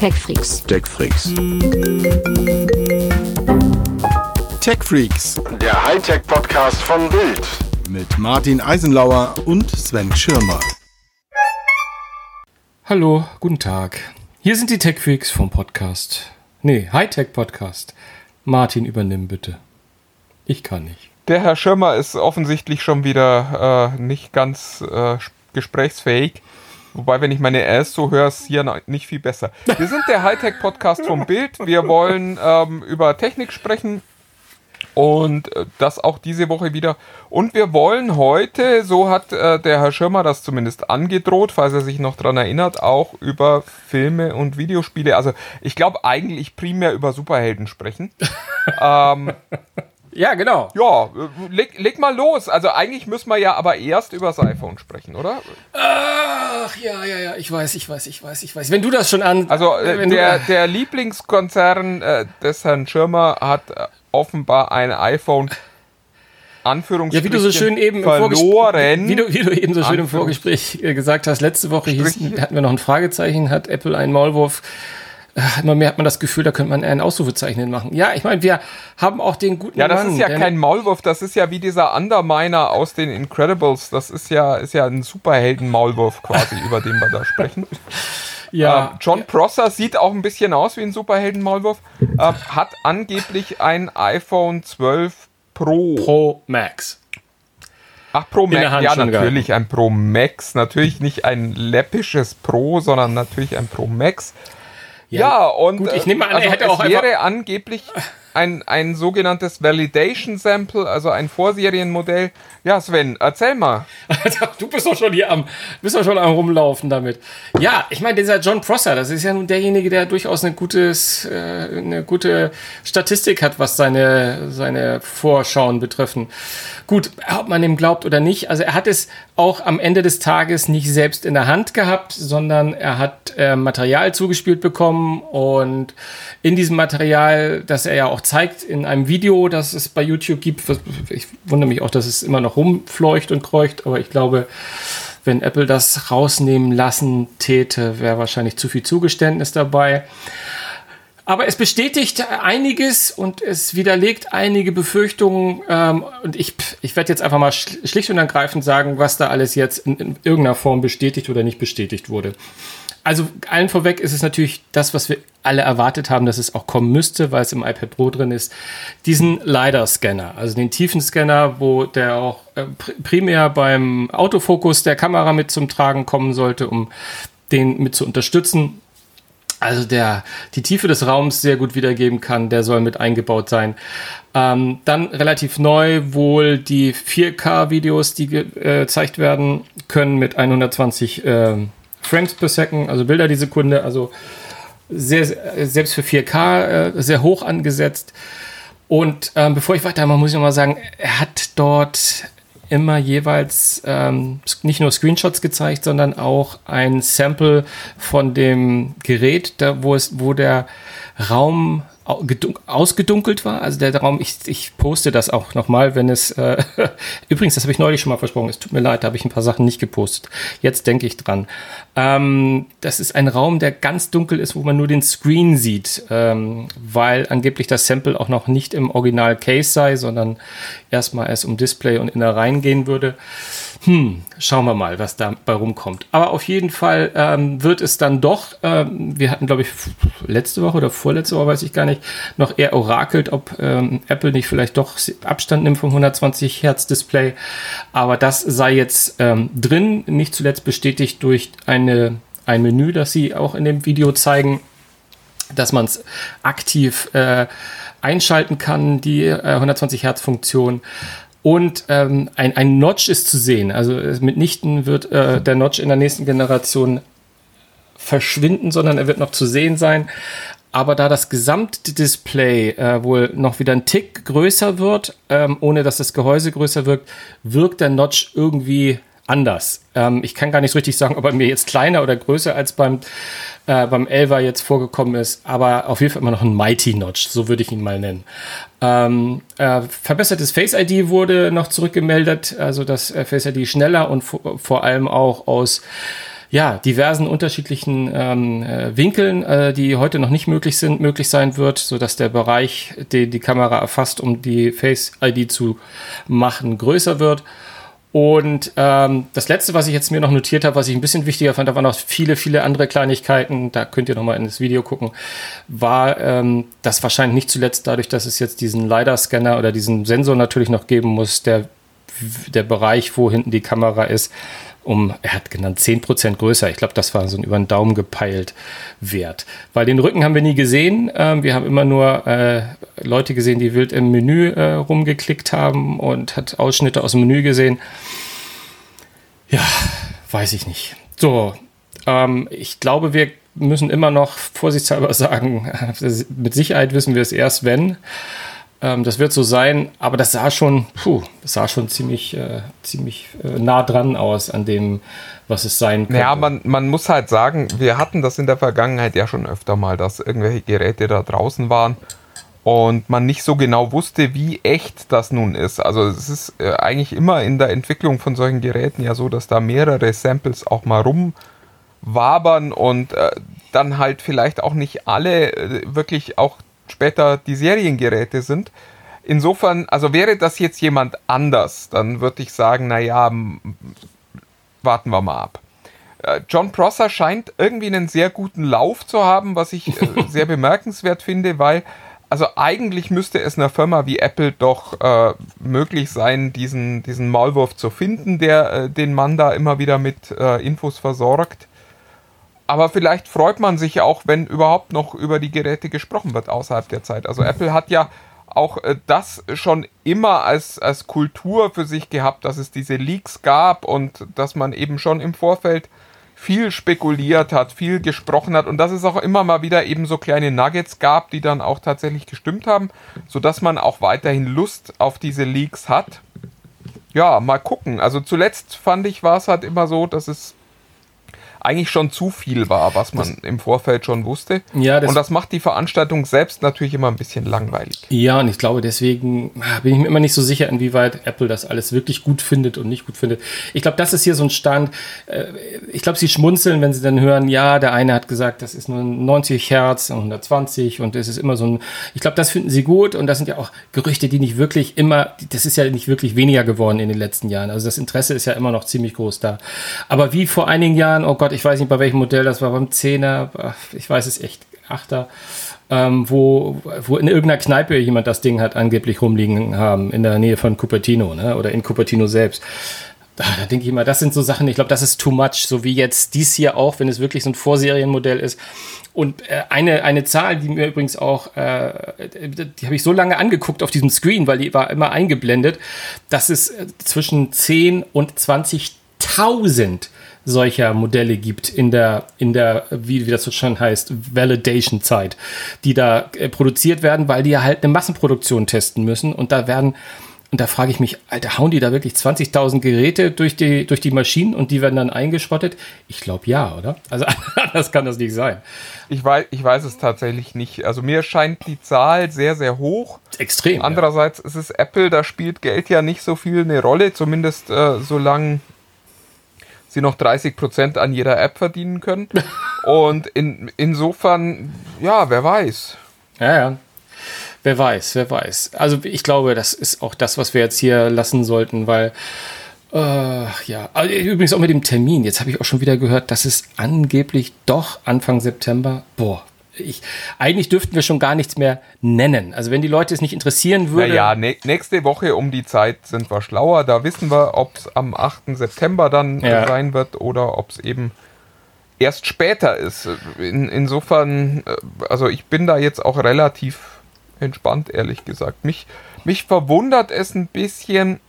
TechFreaks. TechFreaks. TechFreaks Der Hightech-Podcast von Bild. mit Martin Eisenlauer und Sven Schirmer. Hallo, guten Tag. Hier sind die TechFreaks vom Podcast. Nee, Hightech-Podcast. Martin, übernimm bitte. Ich kann nicht. Der Herr Schirmer ist offensichtlich schon wieder äh, nicht ganz äh, gesprächsfähig. Wobei, wenn ich meine Äs so höre, ist hier nicht viel besser. Wir sind der Hightech-Podcast vom Bild. Wir wollen ähm, über Technik sprechen und äh, das auch diese Woche wieder. Und wir wollen heute, so hat äh, der Herr Schirmer das zumindest angedroht, falls er sich noch dran erinnert, auch über Filme und Videospiele. Also ich glaube eigentlich primär über Superhelden sprechen. ähm, Ja, genau. ja, äh, leg, leg mal los. Also eigentlich müssen wir ja aber erst über das iPhone sprechen, oder? Ach, ja, ja, ja, ich weiß, ich weiß, ich weiß, ich weiß. Wenn du das schon an... Also äh, wenn du- der, der Lieblingskonzern äh, des Herrn Schirmer hat äh, offenbar ein iPhone Ja, Anführungsstrichen wie du so schön eben verloren. Wie du, wie du eben so schön im Vorgespräch äh, gesagt hast, letzte Woche hieß, hatten wir noch ein Fragezeichen, hat Apple einen Maulwurf. Äh, Immer mehr hat man das Gefühl, da könnte man ein Ausrufezeichen hinmachen. Ja, ich meine, wir haben auch den guten ja, das Mann, ist ja kein Maulwurf, das ist ja wie dieser Underminer aus den Incredibles. Das ist ja, ist ja ein Superhelden-Maulwurf quasi, über den wir da sprechen. ja, Ähm, John Prosser sieht auch ein bisschen aus wie ein Superhelden-Maulwurf. Ähm, hat angeblich ein iPhone 12 Pro. Pro Max. Ach, Pro Max. Ja, natürlich ein Pro Max. Natürlich nicht ein läppisches Pro, sondern natürlich ein Pro Max. Ja, und gut, ich äh, nehme an, er also hätte es auch wäre angeblich ein, ein sogenanntes Validation Sample, also ein Vorserienmodell. Ja, Sven, erzähl mal. Du bist doch schon hier am, bist doch schon am rumlaufen damit. Ja, ich meine, dieser John Prosser, das ist ja nun derjenige, der durchaus eine gutes, äh, eine gute Statistik hat, was seine, seine Vorschauen betreffen. Gut, ob man ihm glaubt oder nicht, also er hat es auch am Ende des Tages nicht selbst in der Hand gehabt, sondern er hat äh, Material zugespielt bekommen und in diesem Material, das er ja auch zeigt in einem Video, das es bei YouTube gibt, ich wundere mich auch, dass es immer noch rumfleucht und kreucht, aber ich glaube, wenn Apple das rausnehmen lassen täte, wäre wahrscheinlich zu viel Zugeständnis dabei. Aber es bestätigt einiges und es widerlegt einige Befürchtungen. Ähm, und ich, ich werde jetzt einfach mal schl- schlicht und ergreifend sagen, was da alles jetzt in, in irgendeiner Form bestätigt oder nicht bestätigt wurde. Also allen vorweg ist es natürlich das, was wir alle erwartet haben, dass es auch kommen müsste, weil es im iPad Pro drin ist. Diesen LiDAR-Scanner, also den Tiefenscanner, wo der auch äh, pr- primär beim Autofokus der Kamera mit zum Tragen kommen sollte, um den mit zu unterstützen. Also der die Tiefe des Raums sehr gut wiedergeben kann, der soll mit eingebaut sein. Ähm, dann relativ neu wohl die 4K-Videos, die äh, gezeigt werden können mit 120 ähm, Frames per Second, also Bilder die Sekunde, also sehr, selbst für 4K äh, sehr hoch angesetzt. Und ähm, bevor ich weitermache, muss ich noch mal sagen, er hat dort immer jeweils ähm, nicht nur Screenshots gezeigt, sondern auch ein Sample von dem Gerät, da, wo, es, wo der Raum ausgedunkelt war. Also der Raum, ich, ich poste das auch nochmal, wenn es, äh, übrigens, das habe ich neulich schon mal versprochen, es tut mir leid, da habe ich ein paar Sachen nicht gepostet. Jetzt denke ich dran. Ähm, das ist ein Raum, der ganz dunkel ist, wo man nur den Screen sieht, ähm, weil angeblich das Sample auch noch nicht im Original Case sei, sondern erstmal erst um Display und Innereien gehen würde. Hm, schauen wir mal, was da bei rumkommt. Aber auf jeden Fall ähm, wird es dann doch, ähm, wir hatten, glaube ich, letzte Woche oder vorletzte Woche, weiß ich gar nicht, noch eher orakelt, ob ähm, Apple nicht vielleicht doch Abstand nimmt vom 120 Hertz Display. Aber das sei jetzt ähm, drin, nicht zuletzt bestätigt durch eine, ein Menü, das sie auch in dem Video zeigen dass man es aktiv äh, einschalten kann, die äh, 120 Hertz Funktion. Und ähm, ein, ein Notch ist zu sehen. Also mitnichten wird äh, der Notch in der nächsten Generation verschwinden, sondern er wird noch zu sehen sein. Aber da das Gesamtdisplay äh, wohl noch wieder ein Tick größer wird, ähm, ohne dass das Gehäuse größer wirkt, wirkt der Notch irgendwie anders. Ähm, ich kann gar nicht so richtig sagen, ob er mir jetzt kleiner oder größer als beim, äh, beim 11er jetzt vorgekommen ist, aber auf jeden Fall immer noch ein Mighty Notch, so würde ich ihn mal nennen. Ähm, äh, verbessertes Face ID wurde noch zurückgemeldet, also dass äh, Face ID schneller und vor, vor allem auch aus ja, diversen unterschiedlichen ähm, äh, Winkeln, äh, die heute noch nicht möglich sind, möglich sein wird, so dass der Bereich, den die Kamera erfasst, um die Face ID zu machen, größer wird. Und ähm, das letzte, was ich jetzt mir noch notiert habe, was ich ein bisschen wichtiger fand, da waren noch viele, viele andere Kleinigkeiten, da könnt ihr nochmal in das Video gucken, war, ähm, dass wahrscheinlich nicht zuletzt dadurch, dass es jetzt diesen LiDAR-Scanner oder diesen Sensor natürlich noch geben muss, der, der Bereich, wo hinten die Kamera ist, um, er hat genannt, 10% größer. Ich glaube, das war so ein über den Daumen gepeilt Wert. Weil den Rücken haben wir nie gesehen. Ähm, wir haben immer nur äh, Leute gesehen, die wild im Menü äh, rumgeklickt haben und hat Ausschnitte aus dem Menü gesehen. Ja, weiß ich nicht. So, ähm, ich glaube, wir müssen immer noch vorsichtshalber sagen, mit Sicherheit wissen wir es erst, wenn. Ähm, das wird so sein, aber das sah schon, puh, das sah schon ziemlich, äh, ziemlich äh, nah dran aus an dem, was es sein könnte. Ja, man, man muss halt sagen, wir hatten das in der Vergangenheit ja schon öfter mal, dass irgendwelche Geräte da draußen waren und man nicht so genau wusste, wie echt das nun ist. Also es ist äh, eigentlich immer in der Entwicklung von solchen Geräten ja so, dass da mehrere Samples auch mal rumwabern und äh, dann halt vielleicht auch nicht alle äh, wirklich auch später die Seriengeräte sind. Insofern, also wäre das jetzt jemand anders, dann würde ich sagen, naja, warten wir mal ab. Äh, John Prosser scheint irgendwie einen sehr guten Lauf zu haben, was ich äh, sehr bemerkenswert finde, weil also eigentlich müsste es einer Firma wie Apple doch äh, möglich sein, diesen, diesen Maulwurf zu finden, der äh, den Mann da immer wieder mit äh, Infos versorgt aber vielleicht freut man sich auch, wenn überhaupt noch über die Geräte gesprochen wird außerhalb der Zeit. Also Apple hat ja auch äh, das schon immer als, als Kultur für sich gehabt, dass es diese Leaks gab und dass man eben schon im Vorfeld viel spekuliert hat, viel gesprochen hat und dass es auch immer mal wieder eben so kleine Nuggets gab, die dann auch tatsächlich gestimmt haben, sodass man auch weiterhin Lust auf diese Leaks hat. Ja, mal gucken. Also zuletzt fand ich, war es halt immer so, dass es eigentlich schon zu viel war, was man das, im Vorfeld schon wusste. Ja, das und das macht die Veranstaltung selbst natürlich immer ein bisschen langweilig. Ja, und ich glaube, deswegen ah, bin ich mir immer nicht so sicher, inwieweit Apple das alles wirklich gut findet und nicht gut findet. Ich glaube, das ist hier so ein Stand. Äh, ich glaube, sie schmunzeln, wenn sie dann hören, ja, der eine hat gesagt, das ist nur 90 Hertz und 120 und es ist immer so ein. Ich glaube, das finden sie gut und das sind ja auch Gerüchte, die nicht wirklich immer, das ist ja nicht wirklich weniger geworden in den letzten Jahren. Also das Interesse ist ja immer noch ziemlich groß da. Aber wie vor einigen Jahren, oh Gott, Gott, ich weiß nicht, bei welchem Modell das war, beim 10er, ich weiß es echt, 8er, ähm, wo, wo in irgendeiner Kneipe jemand das Ding hat angeblich rumliegen haben, in der Nähe von Cupertino, ne? oder in Cupertino selbst. Da, da denke ich immer, das sind so Sachen, ich glaube, das ist too much, so wie jetzt dies hier auch, wenn es wirklich so ein Vorserienmodell ist. Und äh, eine, eine Zahl, die mir übrigens auch, äh, die habe ich so lange angeguckt auf diesem Screen, weil die war immer eingeblendet, dass es äh, zwischen 10 und 20.000 solcher Modelle gibt in der, in der, wie, wie das so schon heißt, Validation-Zeit, die da äh, produziert werden, weil die ja halt eine Massenproduktion testen müssen und da werden und da frage ich mich, Alter, hauen die da wirklich 20.000 Geräte durch die, durch die Maschinen und die werden dann eingeschrottet? Ich glaube ja, oder? Also anders kann das nicht sein. Ich weiß, ich weiß es tatsächlich nicht. Also mir scheint die Zahl sehr, sehr hoch. Extrem. Andererseits ja. ist es Apple, da spielt Geld ja nicht so viel eine Rolle, zumindest äh, solange sie noch 30 Prozent an jeder App verdienen können. Und in, insofern, ja, wer weiß. Ja, ja. Wer weiß, wer weiß. Also ich glaube, das ist auch das, was wir jetzt hier lassen sollten, weil äh, ja, also übrigens auch mit dem Termin. Jetzt habe ich auch schon wieder gehört, dass es angeblich doch Anfang September, boah, ich, eigentlich dürften wir schon gar nichts mehr nennen. Also wenn die Leute es nicht interessieren würden. Naja, ne, nächste Woche um die Zeit sind wir schlauer. Da wissen wir, ob es am 8. September dann ja. sein wird oder ob es eben erst später ist. In, insofern, äh, also ich bin da jetzt auch relativ entspannt, ehrlich gesagt. Mich, mich verwundert es ein bisschen,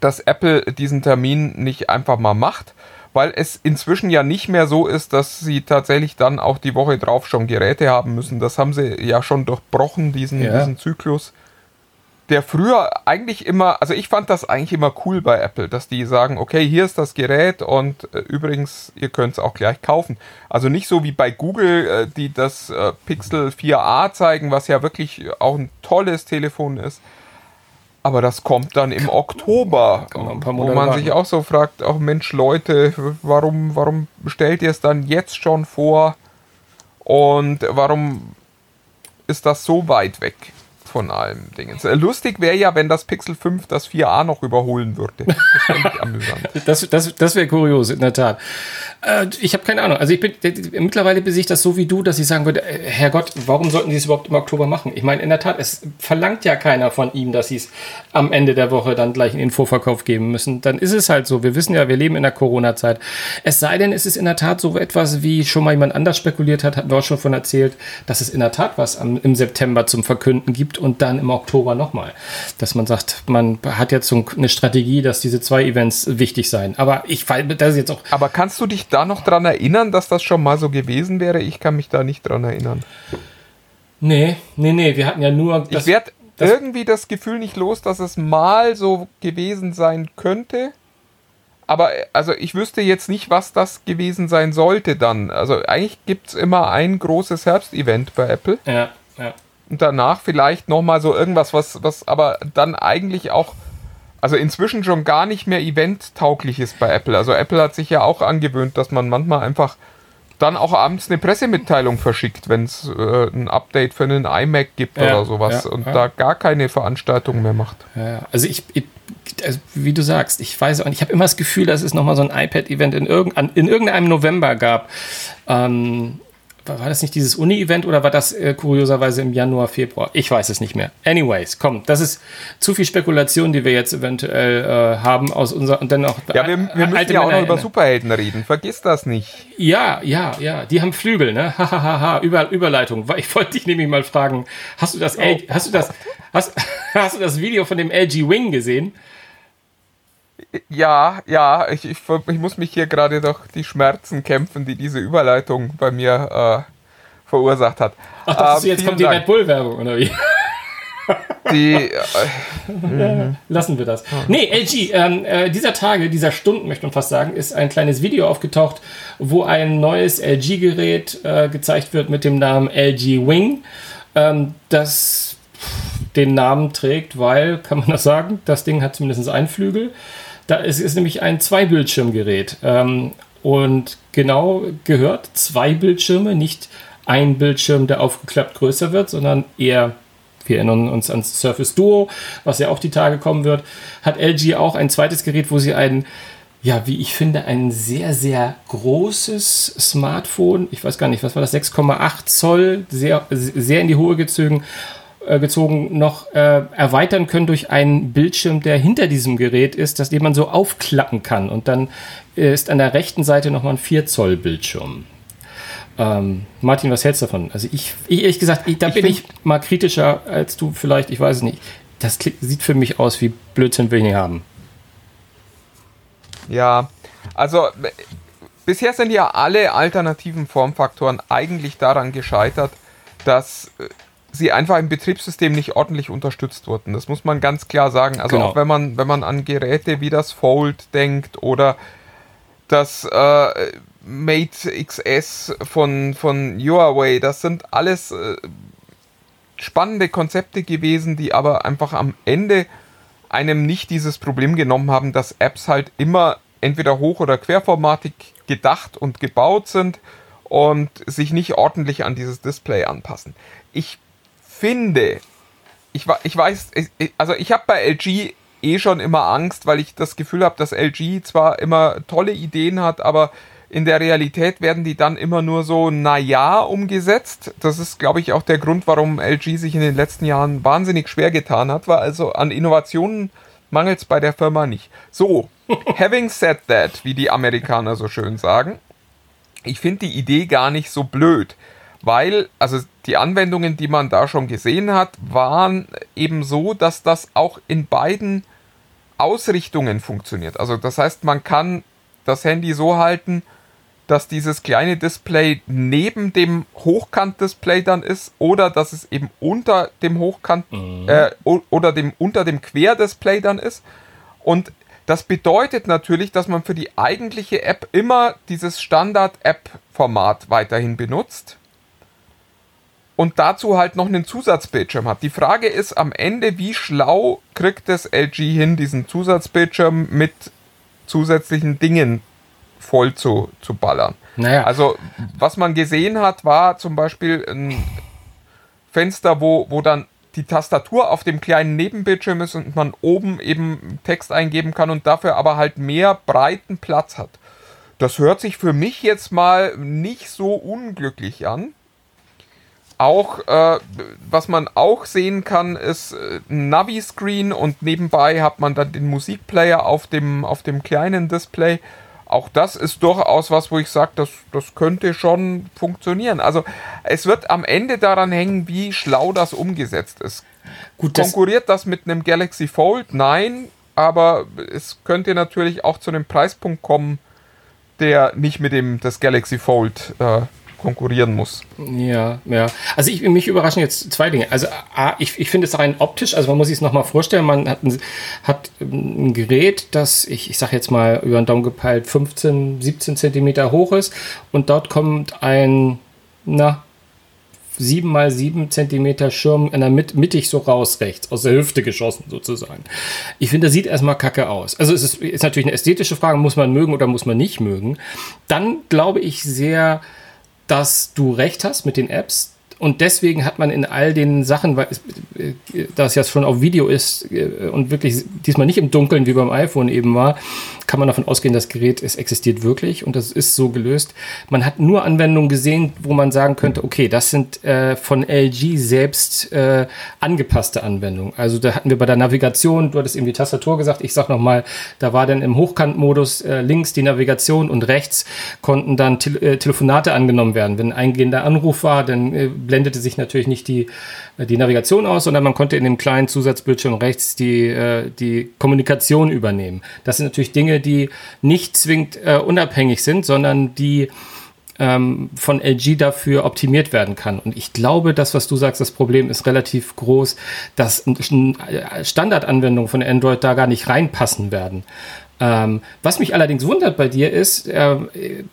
dass Apple diesen Termin nicht einfach mal macht weil es inzwischen ja nicht mehr so ist, dass sie tatsächlich dann auch die Woche drauf schon Geräte haben müssen. Das haben sie ja schon durchbrochen, diesen, ja. diesen Zyklus. Der früher eigentlich immer, also ich fand das eigentlich immer cool bei Apple, dass die sagen, okay, hier ist das Gerät und äh, übrigens, ihr könnt es auch gleich kaufen. Also nicht so wie bei Google, äh, die das äh, Pixel 4a zeigen, was ja wirklich auch ein tolles Telefon ist Aber das kommt dann im Oktober, wo man sich auch so fragt, auch Mensch Leute, warum, warum stellt ihr es dann jetzt schon vor? Und warum ist das so weit weg von allem Dingen? Lustig wäre ja, wenn das Pixel 5 das 4a noch überholen würde. Das ich amüsant. Das, das, das wäre kurios, in der Tat. Äh, ich habe keine Ahnung. Also ich bin äh, mittlerweile sehe ich das so wie du, dass ich sagen würde, äh, Herrgott, warum sollten sie es überhaupt im Oktober machen? Ich meine, in der Tat, es verlangt ja keiner von ihm, dass sie es am Ende der Woche dann gleich in den Vorverkauf geben müssen. Dann ist es halt so. Wir wissen ja, wir leben in der Corona-Zeit. Es sei denn, es ist in der Tat so etwas, wie schon mal jemand anders spekuliert hat, hatten wir auch schon von erzählt, dass es in der Tat was am, im September zum Verkünden gibt und dann im Oktober nochmal. Dass man sagt, man hat jetzt so eine Strategie, dass diese zwei Events wichtig seien. Aber ich das ist jetzt auch Aber kannst du dich da noch dran erinnern, dass das schon mal so gewesen wäre? Ich kann mich da nicht dran erinnern. Nee, nee, nee, wir hatten ja nur. Ich werde irgendwie das Gefühl nicht los, dass es mal so gewesen sein könnte. Aber äh, also ich wüsste jetzt nicht, was das gewesen sein sollte dann. Also eigentlich gibt es immer ein großes Herbstevent bei Apple. Ja, ja. Und danach vielleicht nochmal so irgendwas, was, was aber dann eigentlich auch, also inzwischen schon gar nicht mehr eventtauglich ist bei Apple. Also Apple hat sich ja auch angewöhnt, dass man manchmal einfach dann auch abends eine Pressemitteilung verschickt, wenn es äh, ein Update für einen iMac gibt Ja, oder sowas ja, und ja. da gar keine Veranstaltung mehr macht. ja. Also ich, ich also wie du sagst, ich weiß auch nicht, ich habe immer das Gefühl, dass es nochmal so ein iPad-Event in, irgend, an- in irgendeinem November gab. Ähm, war das nicht dieses Uni-Event oder war das äh, kurioserweise im Januar, Februar? Ich weiß es nicht mehr. Anyways, komm, das ist zu viel Spekulation, die wir jetzt eventuell äh, haben aus unserer und dann auch Ja, wir, wir müssen ja auch noch über. Superhelden reden. Vergiss das nicht. Ja, ja, ja, die haben Flügel, ne? Hahaha, Über, Überleitung. Ich wollte dich nämlich mal fragen, hast du das, L, hast du das, hast, hast du das Video von dem LG Wing gesehen? Ja, ja, ich, ich, ich muss mich hier gerade durch die Schmerzen kämpfen, die diese Überleitung bei mir äh, verursacht hat. Ach, du, Ähm, jetzt kommt die Dank. Red Bull Werbung oder wie? Die, äh, Lassen wir das. Nee, LG, ähm, äh, dieser Tage, dieser Stunden, möchte man fast sagen, ist ein kleines Video aufgetaucht, wo ein neues LG-Gerät äh, gezeigt wird mit dem Namen LG Wing, ähm, das den Namen trägt, weil, kann man das sagen, das Ding hat zumindest einen Flügel. Da ist, ist nämlich ein Zwei-Bildschirm-Gerät. Ähm, und genau gehört zwei Bildschirme, nicht ein Bildschirm, der aufgeklappt größer wird, sondern eher wir erinnern uns ans Surface Duo, was ja auch die Tage kommen wird, hat LG auch ein zweites Gerät, wo sie ein, ja, wie ich finde, ein sehr, sehr großes Smartphone, ich weiß gar nicht, was war das, 6,8 Zoll, sehr, sehr in die Hohe gezogen, gezogen noch äh, erweitern können durch einen Bildschirm, der hinter diesem Gerät ist, das den man so aufklappen kann. Und dann äh, ist an der rechten Seite nochmal ein 4 Zoll Bildschirm. Ähm, Martin, was hältst du davon? Also ich, ich ehrlich gesagt, ich, da bin find- ich mal kritischer als du vielleicht, ich weiß es nicht. Das sieht für mich aus wie Blödsinn will ich nicht haben. ja, also äh, bisher sind ja alle alternativen Formfaktoren eigentlich daran gescheitert, dass äh, sie einfach im Betriebssystem nicht ordentlich unterstützt wurden. Das muss man ganz klar sagen. Also Genau. auch wenn man, wenn man an Geräte wie das Fold denkt oder das äh, Mate XS von, von Huawei, das sind alles äh, spannende Konzepte gewesen, die aber einfach am Ende einem nicht dieses Problem genommen haben, dass Apps halt immer entweder hoch- oder querformatig gedacht und gebaut sind und sich nicht ordentlich an dieses Display anpassen. Ich finde, ich, ich weiß, ich- also ich habe bei LG eh schon immer Angst, weil ich das Gefühl habe, dass LG zwar immer tolle Ideen hat, aber in der Realität werden die dann immer nur so naja umgesetzt. Das ist, glaube ich, auch der Grund, warum LG sich in den letzten Jahren wahnsinnig schwer getan hat, weil also an Innovationen mangelt es bei der Firma nicht. So, having said that, wie die Amerikaner so schön sagen, ich finde die Idee gar nicht so blöd, weil also die Anwendungen, die man da schon gesehen hat, waren eben so, dass das auch in beiden Ausrichtungen funktioniert. Also das heißt, man kann das Handy so halten, dass dieses kleine Display neben dem Hochkant-Display dann ist oder dass es eben unter dem Hochkant äh, o- oder dem unter dem Querdisplay dann ist. Und das bedeutet natürlich, dass man für die eigentliche App immer dieses Standard-App-Format weiterhin benutzt. Und dazu halt noch einen Zusatzbildschirm hat. Die Frage ist am Ende, wie schlau kriegt es LG hin, diesen Zusatzbildschirm mit zusätzlichen Dingen voll zu, zu ballern. Naja. Also, was man gesehen hat, war zum Beispiel ein Fenster, wo, wo dann die Tastatur auf dem kleinen Nebenbildschirm ist und man oben eben Text eingeben kann und dafür aber halt mehr breiten Platz hat. Das hört sich für mich jetzt mal nicht so unglücklich an. Auch, äh, was man auch sehen kann, ist äh, ein Navi-Screen und nebenbei hat man dann den Musikplayer auf dem, auf dem kleinen Display. Auch das ist durchaus was, wo ich sage, das, das könnte schon funktionieren. Also es wird am Ende daran hängen, wie schlau das umgesetzt ist. Gut, das, Konkurriert das mit einem Galaxy Fold? Nein, aber es könnte natürlich auch zu einem Preispunkt kommen, der nicht mit dem des Galaxy Fold äh, konkurrieren muss. Ja, ja. Also ich, mich überraschen jetzt zwei Dinge. Also A, ich, ich finde es rein optisch, also man muss sich es nochmal vorstellen, man hat ein, hat ein Gerät, das, ich, ich sage jetzt mal über den Daumen gepeilt, 15, 17 Zentimeter hoch ist und dort kommt ein, na, 7 mal 7 Zentimeter Schirm in der Mitte, mittig so raus rechts, aus der Hüfte geschossen sozusagen. Ich finde, das sieht erstmal kacke aus. Also es ist, ist natürlich eine ästhetische Frage, muss man mögen oder muss man nicht mögen. Dann glaube ich sehr, dass du recht hast mit den Apps. Und deswegen hat man in all den Sachen, weil es, äh, das ja schon auf Video ist äh, und wirklich diesmal nicht im Dunkeln wie beim iPhone eben war, kann man davon ausgehen, das Gerät es existiert wirklich und das ist so gelöst. Man hat nur Anwendungen gesehen, wo man sagen könnte, okay, das sind äh, von LG selbst äh, angepasste Anwendungen. Also da hatten wir bei der Navigation, du hattest eben die Tastatur gesagt, ich sag nochmal, da war dann im Hochkantmodus äh, links die Navigation und rechts konnten dann Te äh, Telefonate angenommen werden. Wenn ein eingehender Anruf war, dann äh, blendete sich natürlich nicht die, äh, die Navigation aus, sondern man konnte in dem kleinen Zusatzbildschirm rechts die, äh, die Kommunikation übernehmen. Das sind natürlich Dinge, die nicht zwingend äh, unabhängig sind, sondern die ähm, von LG dafür optimiert werden kann. Und ich glaube, das, was du sagst, das Problem ist relativ groß, dass Standardanwendungen von Android da gar nicht reinpassen werden. Ähm, was mich allerdings wundert bei dir ist, äh,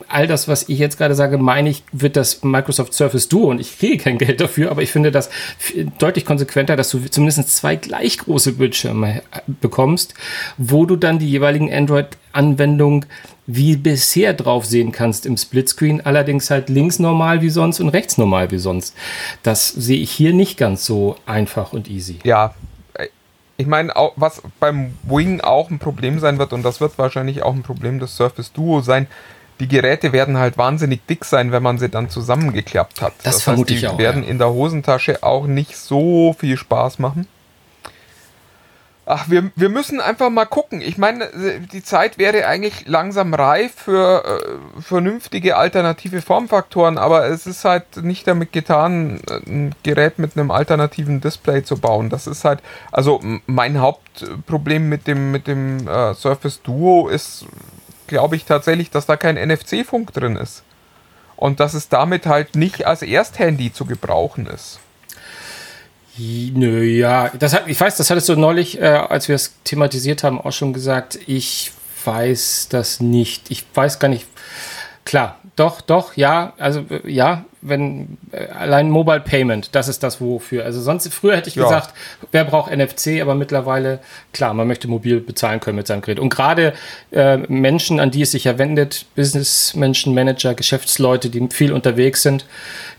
all das, was ich jetzt gerade sage, meine ich, wird das Microsoft Surface Duo und ich kriege kein Geld dafür, aber ich finde das deutlich konsequenter, dass du zumindest zwei gleich große Bildschirme äh, bekommst, wo du dann die jeweiligen Android-Anwendungen wie bisher drauf sehen kannst im Splitscreen, allerdings halt links normal wie sonst und rechts normal wie sonst. Das sehe ich hier nicht ganz so einfach und easy. Ja, ich meine, was beim Wing auch ein Problem sein wird, und das wird wahrscheinlich auch ein Problem des Surface Duo sein, die Geräte werden halt wahnsinnig dick sein, wenn man sie dann zusammengeklappt hat. Das, das vermute heißt, die ich auch. werden ja. in der Hosentasche auch nicht so viel Spaß machen. Ach, wir, wir müssen einfach mal gucken. Ich meine, die Zeit wäre eigentlich langsam reif für äh, vernünftige alternative Formfaktoren, aber es ist halt nicht damit getan, ein Gerät mit einem alternativen Display zu bauen. Das ist halt, also mein Hauptproblem mit dem, mit dem äh, Surface Duo ist, glaube ich, tatsächlich, dass da kein NFC-Funk drin ist. Und dass es damit halt nicht als Ersthandy zu gebrauchen ist. Nö, ja, das hat, ich weiß, das hattest du neulich, äh, als wir es thematisiert haben, auch schon gesagt. Ich weiß das nicht. Ich weiß gar nicht. Klar, doch, doch, ja, also äh, ja, wenn äh, allein Mobile Payment, das ist das wofür. Also sonst früher hätte ich ja. gesagt, wer braucht NFC, aber mittlerweile klar, man möchte mobil bezahlen können mit seinem Gerät. Und gerade äh, Menschen, an die es sich ja wendet, Businessmenschen, Manager, Geschäftsleute, die viel unterwegs sind,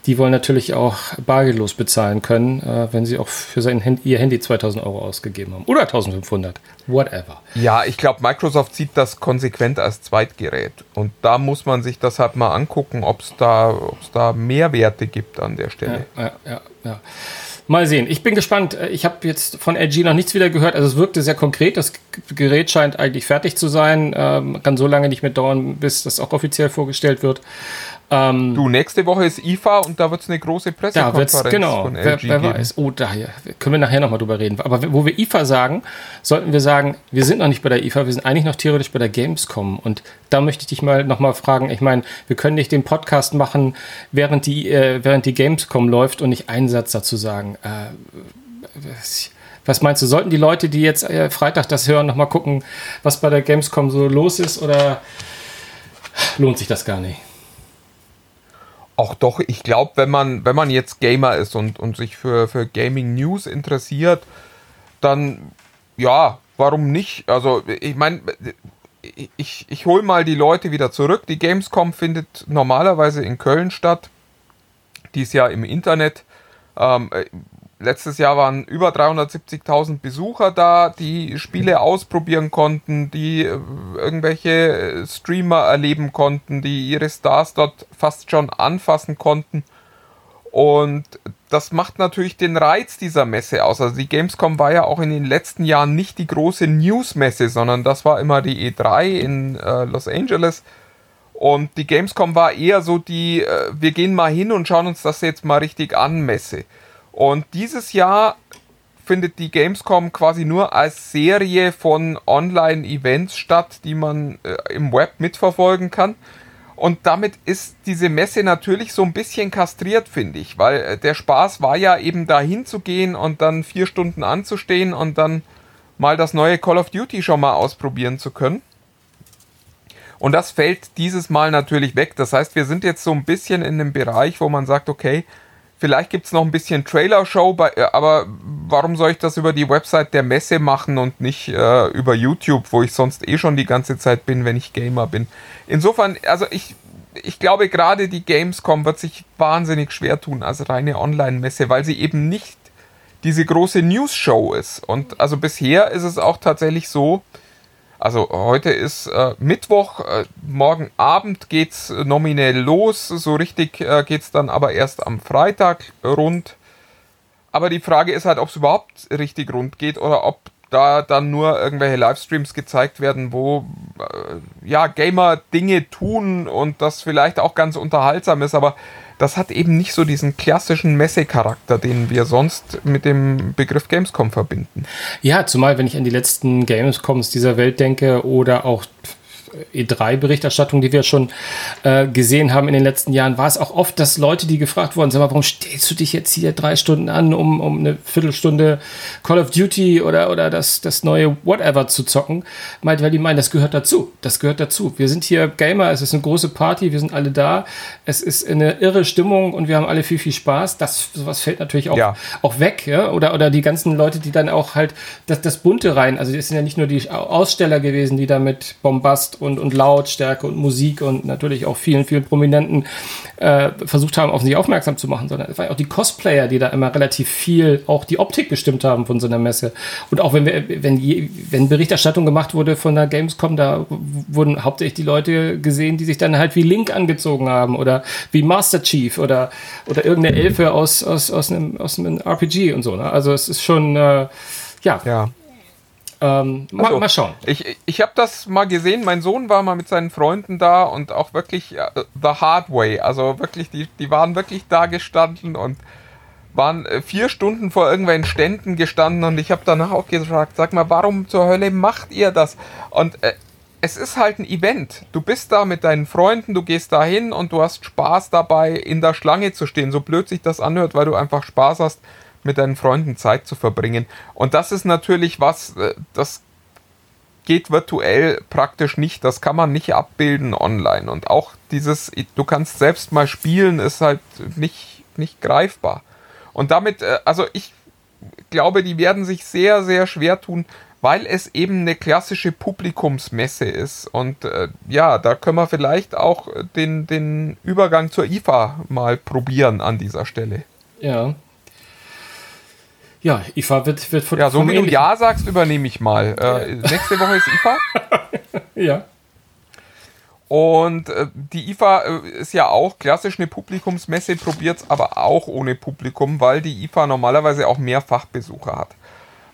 die wollen natürlich auch bargeldlos bezahlen können, äh, wenn sie auch für sein Hand ihr Handy 2000 Euro ausgegeben haben oder 1500, whatever. Ja, ich glaube, Microsoft sieht das konsequent als Zweitgerät und da muss man sich das halt mal angucken, ob es da, ob's da Mehrwerte gibt an der Stelle. Ja, ja, ja. ja. Mal sehen. Ich bin gespannt. Ich habe jetzt von LG noch nichts wieder gehört. Also es wirkte sehr konkret. Das Gerät scheint eigentlich fertig zu sein. Ähm, kann so lange nicht mehr dauern, bis das auch offiziell vorgestellt wird. Ähm, du, nächste Woche ist IFA und da wird es eine große Pressekonferenz genau, von LG wer, wer weiß. Oh, daher können wir nachher nochmal drüber reden. Aber wo wir IFA sagen, sollten wir sagen, wir sind noch nicht bei der IFA, wir sind eigentlich noch theoretisch bei der Gamescom. Und da möchte ich dich mal nochmal fragen, ich meine, wir können nicht den Podcast machen, während die, äh, während die Gamescom läuft und nicht einen Satz dazu sagen. Äh, was meinst du, sollten die Leute, die jetzt äh, Freitag das hören, nochmal gucken, was bei der Gamescom so los ist oder lohnt sich das gar nicht? Auch doch, ich glaube, wenn man, wenn man jetzt Gamer ist und, und sich für, für Gaming News interessiert, dann ja, warum nicht? Also, ich meine, ich, ich hole mal die Leute wieder zurück. Die Gamescom findet normalerweise in Köln statt. Dies Jahr im Internet. Ähm, letztes Jahr waren über 370.000 Besucher da, die Spiele ausprobieren konnten, die äh, irgendwelche Streamer erleben konnten, die ihre Stars dort fast schon anfassen konnten. Und das macht natürlich den Reiz dieser Messe aus. Also die Gamescom war ja auch in den letzten Jahren nicht die große News-Messe, sondern das war immer die E3 in äh, Los Angeles. Und die Gamescom war eher so die, äh, wir gehen mal hin und schauen uns das jetzt mal richtig an Messe. Und dieses Jahr findet die Gamescom quasi nur als Serie von Online-Events statt, die man äh, im Web mitverfolgen kann. Und damit ist diese Messe natürlich so ein bisschen kastriert, finde ich, weil äh, der Spaß war ja eben dahin zu gehen und dann vier Stunden anzustehen und dann mal das neue Call of Duty schon mal ausprobieren zu können. Und das fällt dieses Mal natürlich weg. Das heißt, wir sind jetzt so ein bisschen in einem Bereich, wo man sagt, okay, Vielleicht gibt es noch ein bisschen Trailer-Show, äh, aber warum soll ich das über die Website der Messe machen und nicht äh, über YouTube, wo ich sonst eh schon die ganze Zeit bin, wenn ich Gamer bin? Insofern, also ich, ich glaube, gerade die Gamescom wird sich wahnsinnig schwer tun als reine Online-Messe, weil sie eben nicht diese große News-Show ist. Und also bisher ist es auch tatsächlich so, also heute ist äh, Mittwoch, äh, morgen Abend geht's nominell los. So richtig äh, geht's dann aber erst am Freitag rund. Aber die Frage ist halt, ob es überhaupt richtig rund geht oder ob da dann nur irgendwelche Livestreams gezeigt werden, wo äh, ja Gamer Dinge tun und das vielleicht auch ganz unterhaltsam ist, aber das hat eben nicht so diesen klassischen Messecharakter, den wir sonst mit dem Begriff Gamescom verbinden. Ja, zumal wenn ich an die letzten Gamescoms dieser Welt denke oder auch E3-Berichterstattung, die wir schon äh, gesehen haben in den letzten Jahren, war es auch oft, dass Leute, die gefragt wurden, sag mal, warum stellst du dich jetzt hier drei Stunden an, um, um eine Viertelstunde Call of Duty oder, oder das, das neue Whatever zu zocken? Meint, weil die meinen, das gehört dazu. Das gehört dazu. Wir sind hier Gamer, es ist eine große Party, wir sind alle da. Es ist eine irre Stimmung und wir haben alle viel, viel Spaß. Das, sowas fällt natürlich auch, ja. auch weg, ja? Oder, oder die ganzen Leute, die dann auch halt das, das Bunte rein, also es sind ja nicht nur die Aussteller gewesen, die da mit Bombast und, und Lautstärke und Musik und natürlich auch vielen, vielen Prominenten äh, versucht haben, auf sich aufmerksam zu machen, sondern es waren auch die Cosplayer, die da immer relativ viel auch die Optik bestimmt haben von so einer Messe. Und auch wenn wir, wenn, je, wenn Berichterstattung gemacht wurde von der Gamescom, da wurden hauptsächlich die Leute gesehen, die sich dann halt wie Link angezogen haben oder wie Master Chief oder, oder irgendeine Elfe aus, aus, aus, einem, aus einem RPG und so. Ne? Also es ist schon, äh, ja. ja. Ähm, mal, also, mal, schauen. Ich, ich habe das mal gesehen. Mein Sohn war mal mit seinen Freunden da und auch wirklich uh, the hard way. Also wirklich, die, die waren wirklich da gestanden und waren äh, vier Stunden vor irgendwelchen Ständen gestanden und ich habe danach auch gefragt, sag mal, warum zur Hölle macht ihr das? Und äh, es ist halt ein Event. Du bist da mit deinen Freunden, du gehst da hin und du hast Spaß dabei, in der Schlange zu stehen. So blöd sich das anhört, weil du einfach Spaß hast, mit deinen Freunden Zeit zu verbringen. Und das ist natürlich was, äh, das geht virtuell praktisch nicht. Das kann man nicht abbilden online. Und auch dieses, du kannst selbst mal spielen, ist halt nicht, nicht greifbar. Und damit, äh, also ich glaube, die werden sich sehr, sehr schwer tun, weil es eben eine klassische Publikumsmesse ist. Und äh, ja, da können wir vielleicht auch den, den Übergang zur IFA mal probieren an dieser Stelle. Ja, ja, IFA wird, wird von. Ja, so wie du Ja sagst, übernehme ich mal. Äh, nächste Woche ist IFA. ja. Und äh, die IFA äh, ist ja auch klassisch eine Publikumsmesse, probiert es aber auch ohne Publikum, weil die IFA normalerweise auch mehr Fachbesucher hat.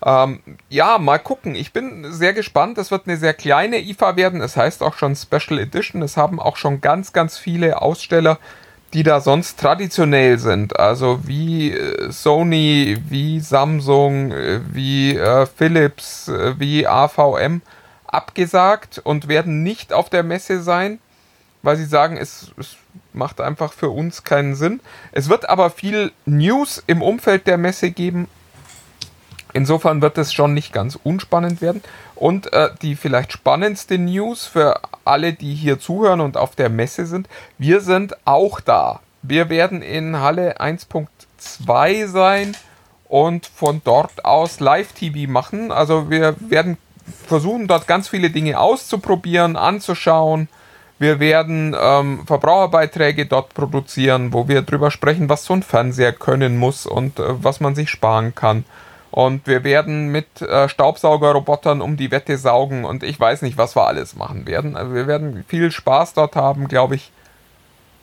Ähm, ja, mal gucken. Ich bin sehr gespannt. Es wird eine sehr kleine IFA werden. Es heißt auch schon Special Edition. Es haben auch schon ganz, ganz viele Aussteller die da sonst traditionell sind, also wie äh, Sony, wie Samsung, äh, wie äh, Philips, äh, wie AVM, abgesagt und werden nicht auf der Messe sein, weil sie sagen, es, es macht einfach für uns keinen Sinn. Es wird aber viel News im Umfeld der Messe geben. Insofern wird es schon nicht ganz unspannend werden. Und äh, die vielleicht spannendste News für alle, die hier zuhören und auf der Messe sind, wir sind auch da. Wir werden in Halle 1.2 sein und von dort aus Live-TV machen. Also wir werden versuchen, dort ganz viele Dinge auszuprobieren, anzuschauen. Wir werden ähm, Verbraucherbeiträge dort produzieren, wo wir drüber sprechen, was so ein Fernseher können muss und äh, was man sich sparen kann. Und wir werden mit äh, Staubsaugerrobotern um die Wette saugen und ich weiß nicht, was wir alles machen werden. Also wir werden viel Spaß dort haben, glaube ich.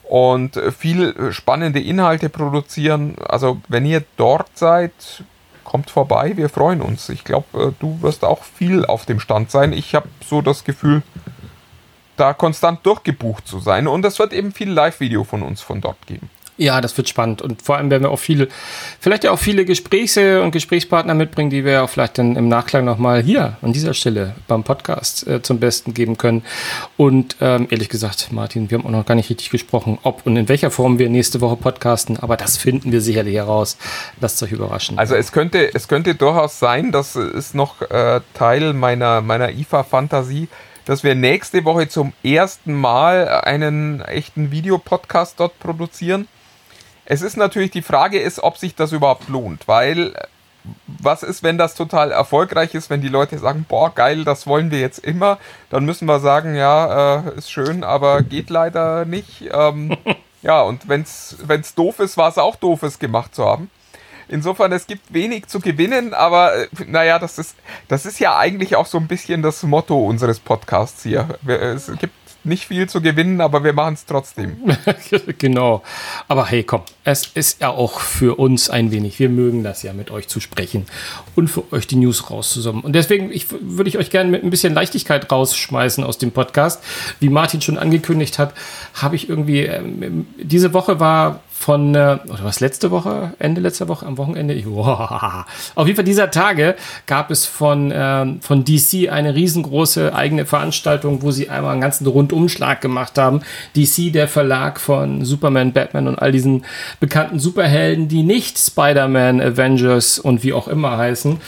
Und viel spannende Inhalte produzieren. Also wenn ihr dort seid, kommt vorbei, wir freuen uns. Ich glaube, äh, du wirst auch viel auf dem Stand sein. Ich habe so das Gefühl, da konstant durchgebucht zu sein. Und es wird eben viel Live-Video von uns von dort geben. Ja, das wird spannend. Und vor allem werden wir auch viele, vielleicht ja auch viele Gespräche und Gesprächspartner mitbringen, die wir auch vielleicht dann im Nachklang nochmal hier an dieser Stelle beim Podcast äh, zum Besten geben können. Und ähm, ehrlich gesagt, Martin, wir haben auch noch gar nicht richtig gesprochen, ob und in welcher Form wir nächste Woche podcasten, aber das finden wir sicherlich heraus. Lasst euch überraschen. Also es könnte, es könnte durchaus sein, das ist noch äh, Teil meiner, meiner IFA-Fantasie, dass wir nächste Woche zum ersten Mal einen echten Videopodcast dort produzieren. Es ist natürlich die Frage ist, ob sich das überhaupt lohnt, weil was ist, wenn das total erfolgreich ist, wenn die Leute sagen, boah, geil, das wollen wir jetzt immer, dann müssen wir sagen, ja, äh, ist schön, aber geht leider nicht. Ähm, ja, und wenn es doof ist, war es auch doof, es gemacht zu haben. Insofern, es gibt wenig zu gewinnen, aber äh, naja, das ist, das ist ja eigentlich auch so ein bisschen das Motto unseres Podcasts hier. Es gibt nicht viel zu gewinnen, aber wir machen es trotzdem. genau. Aber hey, komm, es ist ja auch für uns ein wenig. Wir mögen das ja, mit euch zu sprechen und für euch die News rauszusammeln. Und deswegen ich, würde ich euch gerne mit ein bisschen Leichtigkeit rausschmeißen aus dem Podcast. Wie Martin schon angekündigt hat, habe ich irgendwie, ähm, diese Woche war von, äh, oder was letzte Woche, Ende letzter Woche, am Wochenende, auf jeden Fall dieser Tage gab es von, ähm, von DC eine riesengroße eigene Veranstaltung, wo sie einmal einen ganzen Rundumschlag gemacht haben. DC, der Verlag von Superman, Batman und all diesen bekannten Superhelden, die nicht Spider-Man, Avengers und wie auch immer heißen,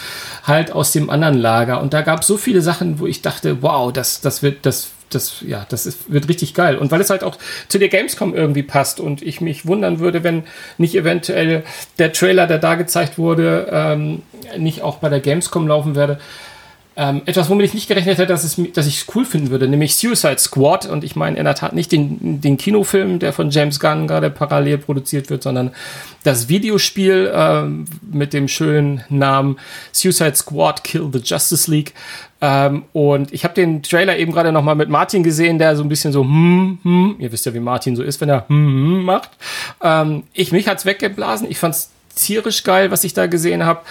halt aus dem anderen Lager. Und da gab es so viele Sachen, wo ich dachte, wow, das, das wird, das das, ja, das ist, wird richtig geil. Und weil es halt auch zu der Gamescom irgendwie passt und ich mich wundern würde, wenn nicht eventuell der Trailer, der da gezeigt wurde, ähm, nicht auch bei der Gamescom laufen werde. Ähm, etwas, womit ich nicht gerechnet hätte, dass, es, dass ich es cool finden würde, nämlich Suicide Squad. Und ich meine in der Tat nicht den, den Kinofilm, der von James Gunn gerade parallel produziert wird, sondern das Videospiel ähm, mit dem schönen Namen Suicide Squad Kill the Justice League. Ähm, und ich habe den Trailer eben gerade noch mal mit Martin gesehen, der so ein bisschen so hm, hm, ihr wisst ja, wie Martin so ist, wenn er hm, hm macht. Ähm, ich mich hat's weggeblasen. Ich fand's tierisch geil, was ich da gesehen habe.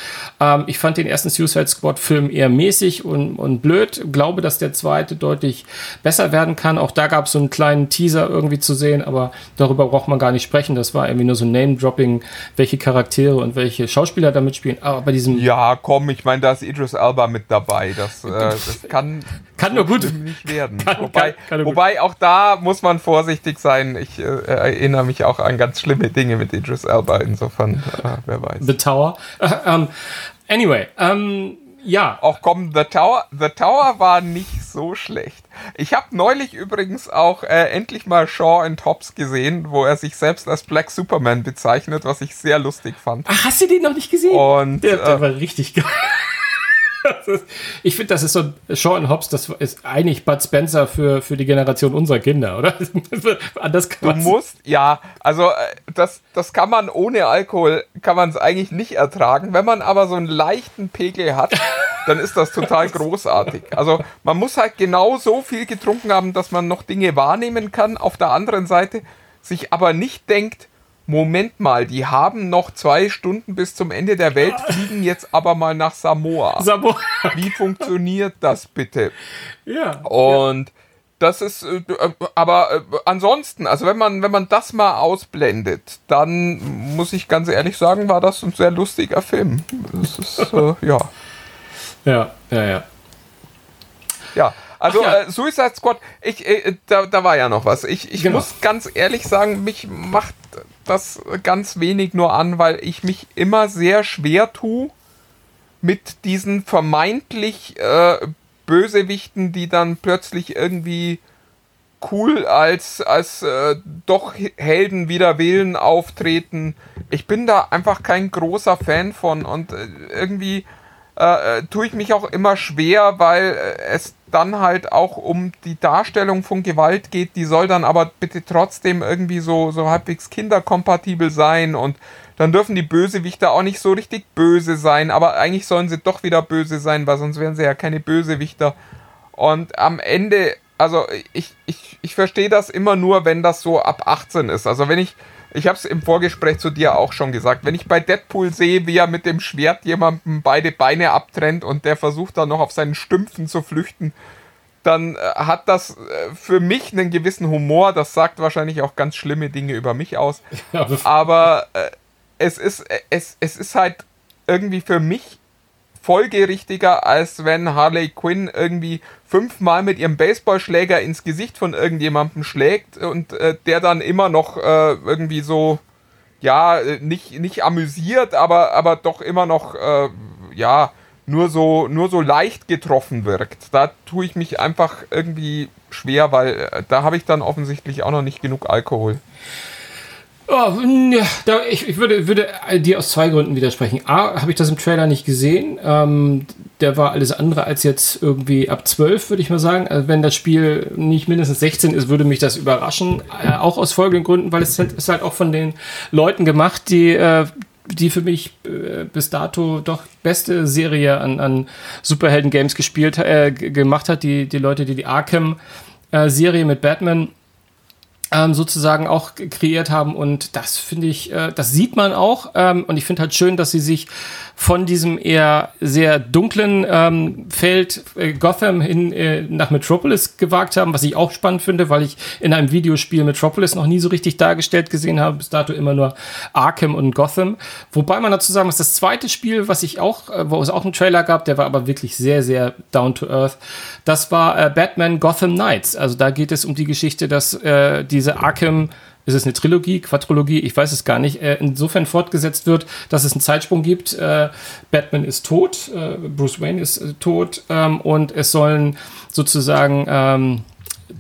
Ähm, ich fand den ersten Suicide Squad-Film eher mäßig und, und blöd. Glaube, dass der zweite deutlich besser werden kann. Auch da gab es so einen kleinen Teaser irgendwie zu sehen, aber darüber braucht man gar nicht sprechen. Das war irgendwie nur so Name-Dropping, welche Charaktere und welche Schauspieler da mitspielen. Aber bei diesem. Ja, komm, ich meine, da ist Idris Elba mit dabei. Das, äh, das kann, kann nur gut nicht werden. Kann, wobei, kann, kann wobei auch da muss man vorsichtig sein. Ich äh, erinnere mich auch an ganz schlimme Dinge mit Idris Elba. Insofern. Äh, wer weiß. The Tower. Uh, um, anyway, um, ja. Auch komm, The Tower, The Tower war nicht so schlecht. Ich habe neulich übrigens auch äh, endlich mal Shaw and Hobbs gesehen, wo er sich selbst als Black Superman bezeichnet, was ich sehr lustig fand. Ach, hast du den noch nicht gesehen? Und, der, der äh, war richtig geil ist, ich finde, das ist so, Sean Hobbs, das ist eigentlich Bud Spencer für, für die Generation unserer Kinder, oder? Anders kann du musst, ja, also äh, das, das kann man ohne Alkohol, kann man es eigentlich nicht ertragen. Wenn man aber so einen leichten Pegel hat, dann ist das total großartig. Also man muss halt genau so viel getrunken haben, dass man noch Dinge wahrnehmen kann. Auf der anderen Seite sich aber nicht denkt, Moment mal, die haben noch zwei Stunden bis zum Ende der Welt, fliegen jetzt aber mal nach Samoa. Samoa. Wie funktioniert das bitte? Ja. Und ja. das ist, äh, aber äh, ansonsten, also wenn man, wenn man das mal ausblendet, dann muss ich ganz ehrlich sagen, war das ein sehr lustiger Film. Das ist, äh, ja. Ja, ja, ja. Ja, also ja. äh, Suicide Squad, ich, äh, da, da war ja noch was. Ich, ich genau. muss ganz ehrlich sagen, mich macht das ganz wenig nur an, weil ich mich immer sehr schwer tue mit diesen vermeintlich äh, Bösewichten, die dann plötzlich irgendwie cool, als, als äh, doch Helden wieder Willen auftreten. Ich bin da einfach kein großer Fan von und äh, irgendwie äh, tue ich mich auch immer schwer, weil äh, es dann halt auch um die Darstellung von Gewalt geht. Die soll dann aber bitte trotzdem irgendwie so, so halbwegs kinderkompatibel sein und dann dürfen die Bösewichter auch nicht so richtig böse sein, aber eigentlich sollen sie doch wieder böse sein, weil sonst wären sie ja keine Bösewichter. Und am Ende, also ich, ich, ich verstehe das immer nur, wenn das so ab 18 ist. Also wenn ich, ich habe es im Vorgespräch zu dir auch schon gesagt, wenn ich bei Deadpool sehe, wie er mit dem Schwert jemandem beide Beine abtrennt und der versucht dann noch auf seinen Stümpfen zu flüchten, dann äh, hat das äh, für mich einen gewissen Humor. Das sagt wahrscheinlich auch ganz schlimme Dinge über mich aus. Aber äh, es ist, es, es ist halt irgendwie für mich folgerichtiger, als wenn Harley Quinn irgendwie fünfmal mit ihrem Baseballschläger ins Gesicht von irgendjemandem schlägt und äh, der dann immer noch äh, irgendwie so, ja, nicht, nicht amüsiert, aber, aber doch immer noch, äh, ja, nur so, nur so leicht getroffen wirkt. Da tue ich mich einfach irgendwie schwer, weil äh, da habe ich dann offensichtlich auch noch nicht genug Alkohol. Oh, da, ich, ich würde, würde dir aus zwei Gründen widersprechen. A, habe ich das im Trailer nicht gesehen. Ähm, der war alles andere als jetzt irgendwie ab 12, würde ich mal sagen. Also wenn das Spiel nicht mindestens 16 ist, würde mich das überraschen. Äh, auch aus folgenden Gründen, weil es halt, ist halt auch von den Leuten gemacht, die, äh, die für mich äh, bis dato doch beste Serie an, an Superhelden-Games gespielt, äh, gemacht hat. Die, die Leute, die die Arkham-Serie mit Batman ähm, sozusagen auch kreiert haben und das finde ich, äh, das sieht man auch ähm, und ich finde halt schön, dass sie sich von diesem eher sehr dunklen ähm, Feld äh, Gotham hin äh, nach Metropolis gewagt haben, was ich auch spannend finde, weil ich in einem Videospiel Metropolis noch nie so richtig dargestellt gesehen habe, bis dato immer nur Arkham und Gotham. Wobei man dazu sagen muss, das zweite Spiel, was ich auch, äh, wo es auch einen Trailer gab, der war aber wirklich sehr, sehr down to earth, das war äh, Batman Gotham Knights. Also da geht es um die Geschichte, dass äh, diese Arkham ist es eine Trilogie, Quadrologie, ich weiß es gar nicht, äh, insofern fortgesetzt wird, dass es einen Zeitsprung gibt. Äh, Batman ist tot, äh, Bruce Wayne ist tot ähm, und es sollen sozusagen ähm,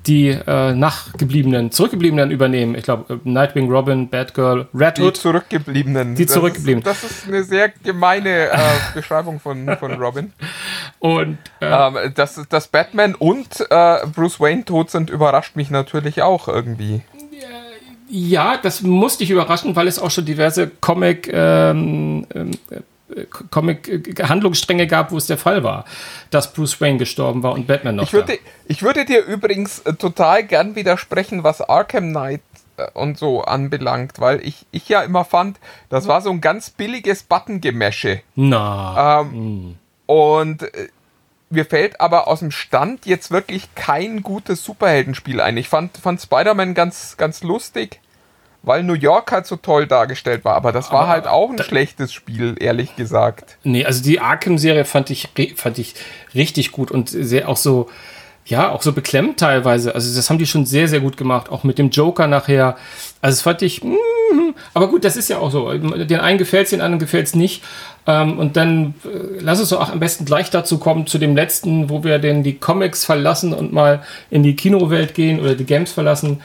die äh, nachgebliebenen, zurückgebliebenen übernehmen. Ich glaube, äh, Nightwing, Robin, Batgirl, Red Hood. Die zurückgebliebenen. Die zurückgebliebenen. Das ist, das ist eine sehr gemeine äh, Beschreibung von, von Robin. Und äh, ähm, dass, dass Batman und äh, Bruce Wayne tot sind, überrascht mich natürlich auch irgendwie. Ja, das musste ich überraschen, weil es auch schon diverse Comic, ähm, äh, Comic-Handlungsstränge gab, wo es der Fall war, dass Bruce Wayne gestorben war und Batman noch. Ich würde, ich würde dir übrigens äh, total gern widersprechen, was Arkham Knight äh, und so anbelangt, weil ich, ich ja immer fand, das war so ein ganz billiges Button-Gemäsche. Na. Ähm, hm. Und äh, mir fällt aber aus dem Stand jetzt wirklich kein gutes Superheldenspiel ein. Ich fand, fand Spider-Man ganz, ganz lustig, weil New York halt so toll dargestellt war. Aber das war aber, halt auch ein schlechtes Spiel, ehrlich gesagt. Nee, also die Arkham-Serie fand ich, fand ich richtig gut und sehr auch so, ja, auch so beklemmt teilweise. Also das haben die schon sehr, sehr gut gemacht. Auch mit dem Joker nachher. Also das fand ich, mm, aber gut, das ist ja auch so. Den einen gefällt es, den anderen gefällt es nicht. Ähm, und dann äh, lass es doch auch am besten gleich dazu kommen, zu dem letzten, wo wir denn die Comics verlassen und mal in die Kinowelt gehen oder die Games verlassen.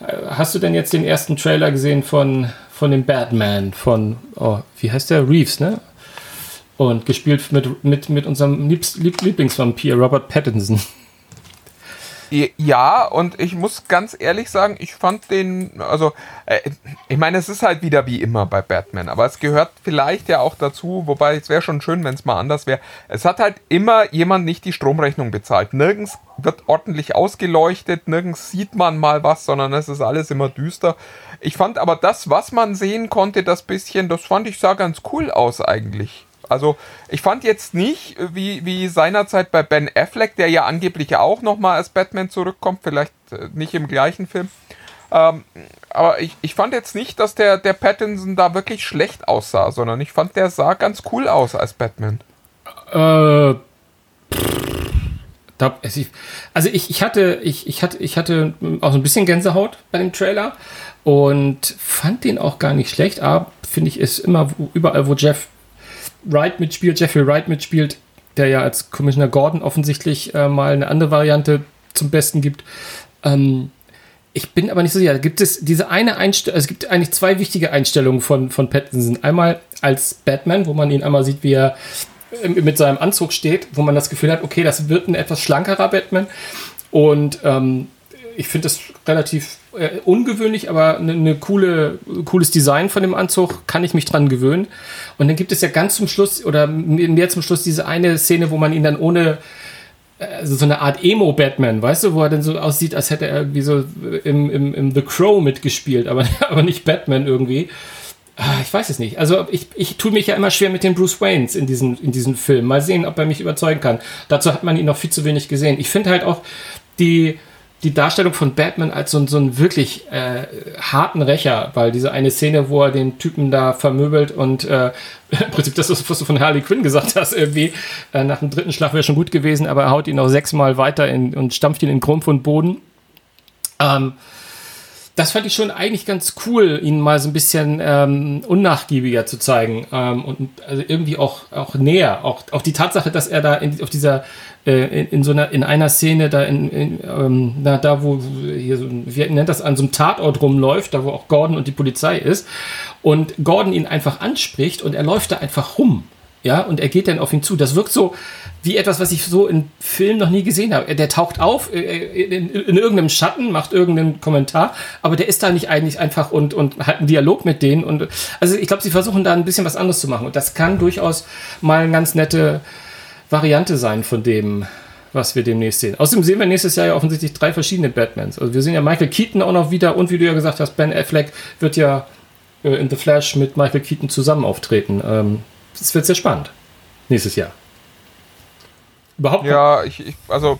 Hast du denn jetzt den ersten Trailer gesehen von, von dem Batman von, oh, wie heißt der? Reeves, ne? Und gespielt mit, mit, mit unserem Lieblingsvampir Robert Pattinson. Ja, und ich muss ganz ehrlich sagen, ich fand den, also, äh, ich meine, es ist halt wieder wie immer bei Batman, aber es gehört vielleicht ja auch dazu, wobei es wäre schon schön, wenn es mal anders wäre. Es hat halt immer jemand nicht die Stromrechnung bezahlt. Nirgends wird ordentlich ausgeleuchtet, nirgends sieht man mal was, sondern es ist alles immer düster. Ich fand aber das, was man sehen konnte, das bisschen, das fand ich sah ganz cool aus eigentlich. Also ich fand jetzt nicht, wie, wie seinerzeit bei Ben Affleck, der ja angeblich auch nochmal als Batman zurückkommt, vielleicht äh, nicht im gleichen Film. Ähm, aber ich, ich fand jetzt nicht, dass der, der Pattinson da wirklich schlecht aussah, sondern ich fand, der sah ganz cool aus als Batman. Äh, also ich, ich hatte, ich, ich hatte, ich hatte auch so ein bisschen Gänsehaut bei dem Trailer und fand den auch gar nicht schlecht. Aber finde ich, ist immer überall, wo Jeff Wright mitspielt, Jeffrey Wright mitspielt, der ja als Commissioner Gordon offensichtlich äh, mal eine andere Variante zum Besten gibt. Ähm, ich bin aber nicht so sicher. Gibt es diese eine Einstellung, es gibt eigentlich zwei wichtige Einstellungen von, von Pattinson. Einmal als Batman, wo man ihn einmal sieht, wie er mit seinem Anzug steht, wo man das Gefühl hat, okay, das wird ein etwas schlankerer Batman. Und ähm, ich finde das relativ äh, ungewöhnlich, aber eine ne coole, cooles Design von dem Anzug, kann ich mich dran gewöhnen. Und dann gibt es ja ganz zum Schluss oder mehr zum Schluss diese eine Szene, wo man ihn dann ohne also so eine Art Emo-Batman, weißt du, wo er dann so aussieht, als hätte er irgendwie so im, im, im The Crow mitgespielt, aber, aber nicht Batman irgendwie. Ah, ich weiß es nicht. Also ich, ich tue mich ja immer schwer mit den Bruce Waynes in diesen, in diesen Filmen. Mal sehen, ob er mich überzeugen kann. Dazu hat man ihn noch viel zu wenig gesehen. Ich finde halt auch die, die Darstellung von Batman als so, so einen wirklich äh, harten Rächer, weil diese eine Szene, wo er den Typen da vermöbelt und äh, im Prinzip das, was du von Harley Quinn gesagt hast, irgendwie äh, nach dem dritten Schlag wäre schon gut gewesen, aber er haut ihn noch sechsmal weiter in, und stampft ihn in Grund und Boden. Ähm, das fand ich schon eigentlich ganz cool, ihn mal so ein bisschen ähm, unnachgiebiger zu zeigen ähm, und also irgendwie auch, auch näher. Auch, auch die Tatsache, dass er da in, auf dieser äh, in, in, so einer in einer Szene da in, in ähm, na, da wo hier so wie nennt das an so einem Tatort rumläuft, da wo auch Gordon und die Polizei ist und Gordon ihn einfach anspricht und er läuft da einfach rum. Ja, und er geht dann auf ihn zu. Das wirkt so wie etwas, was ich so in Filmen noch nie gesehen habe. Der taucht auf äh, in, in, in, irgendeinem Schatten, macht irgendeinen Kommentar, aber der ist da nicht eigentlich einfach und, und hat einen Dialog mit denen. Und also ich glaube, sie versuchen da ein bisschen was anderes zu machen. Und das kann durchaus mal eine ganz nette Variante sein von dem, was wir demnächst sehen. Außerdem sehen wir nächstes Jahr ja offensichtlich drei verschiedene Batmans. Also wir sehen ja Michael Keaton auch noch wieder und wie du ja gesagt hast, Ben Affleck wird ja äh, in The Flash mit Michael Keaton zusammen auftreten. Ähm, es wird sehr spannend. Nächstes Jahr. Überhaupt Ja, ich, ich, also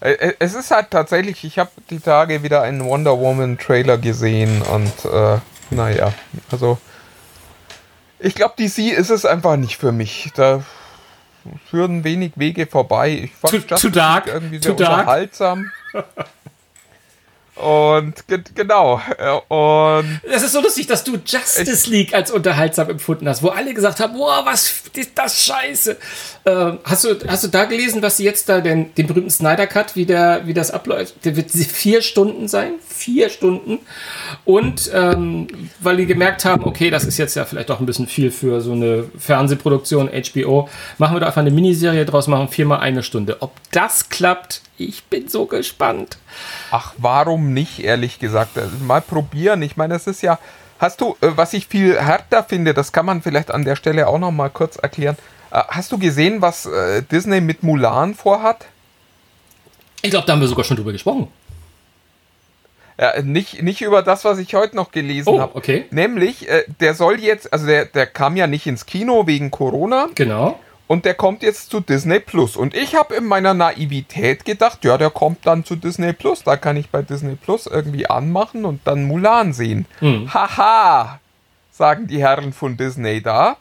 äh, äh, es ist halt tatsächlich, ich habe die Tage wieder einen Wonder Woman Trailer gesehen und äh, naja, also ich glaube, DC ist es einfach nicht für mich. Da führen wenig Wege vorbei. Ich fand zu, zu dark, irgendwie sehr unterhaltsam. Und ge genau. Und das ist so lustig, dass du Justice League als unterhaltsam empfunden hast, wo alle gesagt haben, boah, was ist das scheiße. Äh, hast, du, hast du da gelesen, was sie jetzt da, den, den berühmten Snyder Cut, wie, der, wie das abläuft? Der wird vier Stunden sein. Vier Stunden. Und ähm, weil die gemerkt haben, okay, das ist jetzt ja vielleicht doch ein bisschen viel für so eine Fernsehproduktion, HBO, machen wir da einfach eine Miniserie draus, machen viermal eine Stunde. Ob das klappt, ich bin so gespannt. Ach, warum nicht, ehrlich gesagt? Also mal probieren. Ich meine, es ist ja. Hast du, äh, was ich viel härter finde, das kann man vielleicht an der Stelle auch noch mal kurz erklären. Äh, hast du gesehen, was äh, Disney mit Mulan vorhat? Ich glaube, da haben wir sogar schon drüber gesprochen. Ja, nicht, nicht über das, was ich heute noch gelesen oh, habe. Okay. Nämlich, der soll jetzt, also der, der kam ja nicht ins Kino wegen Corona. Genau. Und der kommt jetzt zu Disney Plus. Und ich habe in meiner Naivität gedacht, ja, der kommt dann zu Disney Plus. Da kann ich bei Disney Plus irgendwie anmachen und dann Mulan sehen. Hm. Haha, sagen die Herren von Disney da.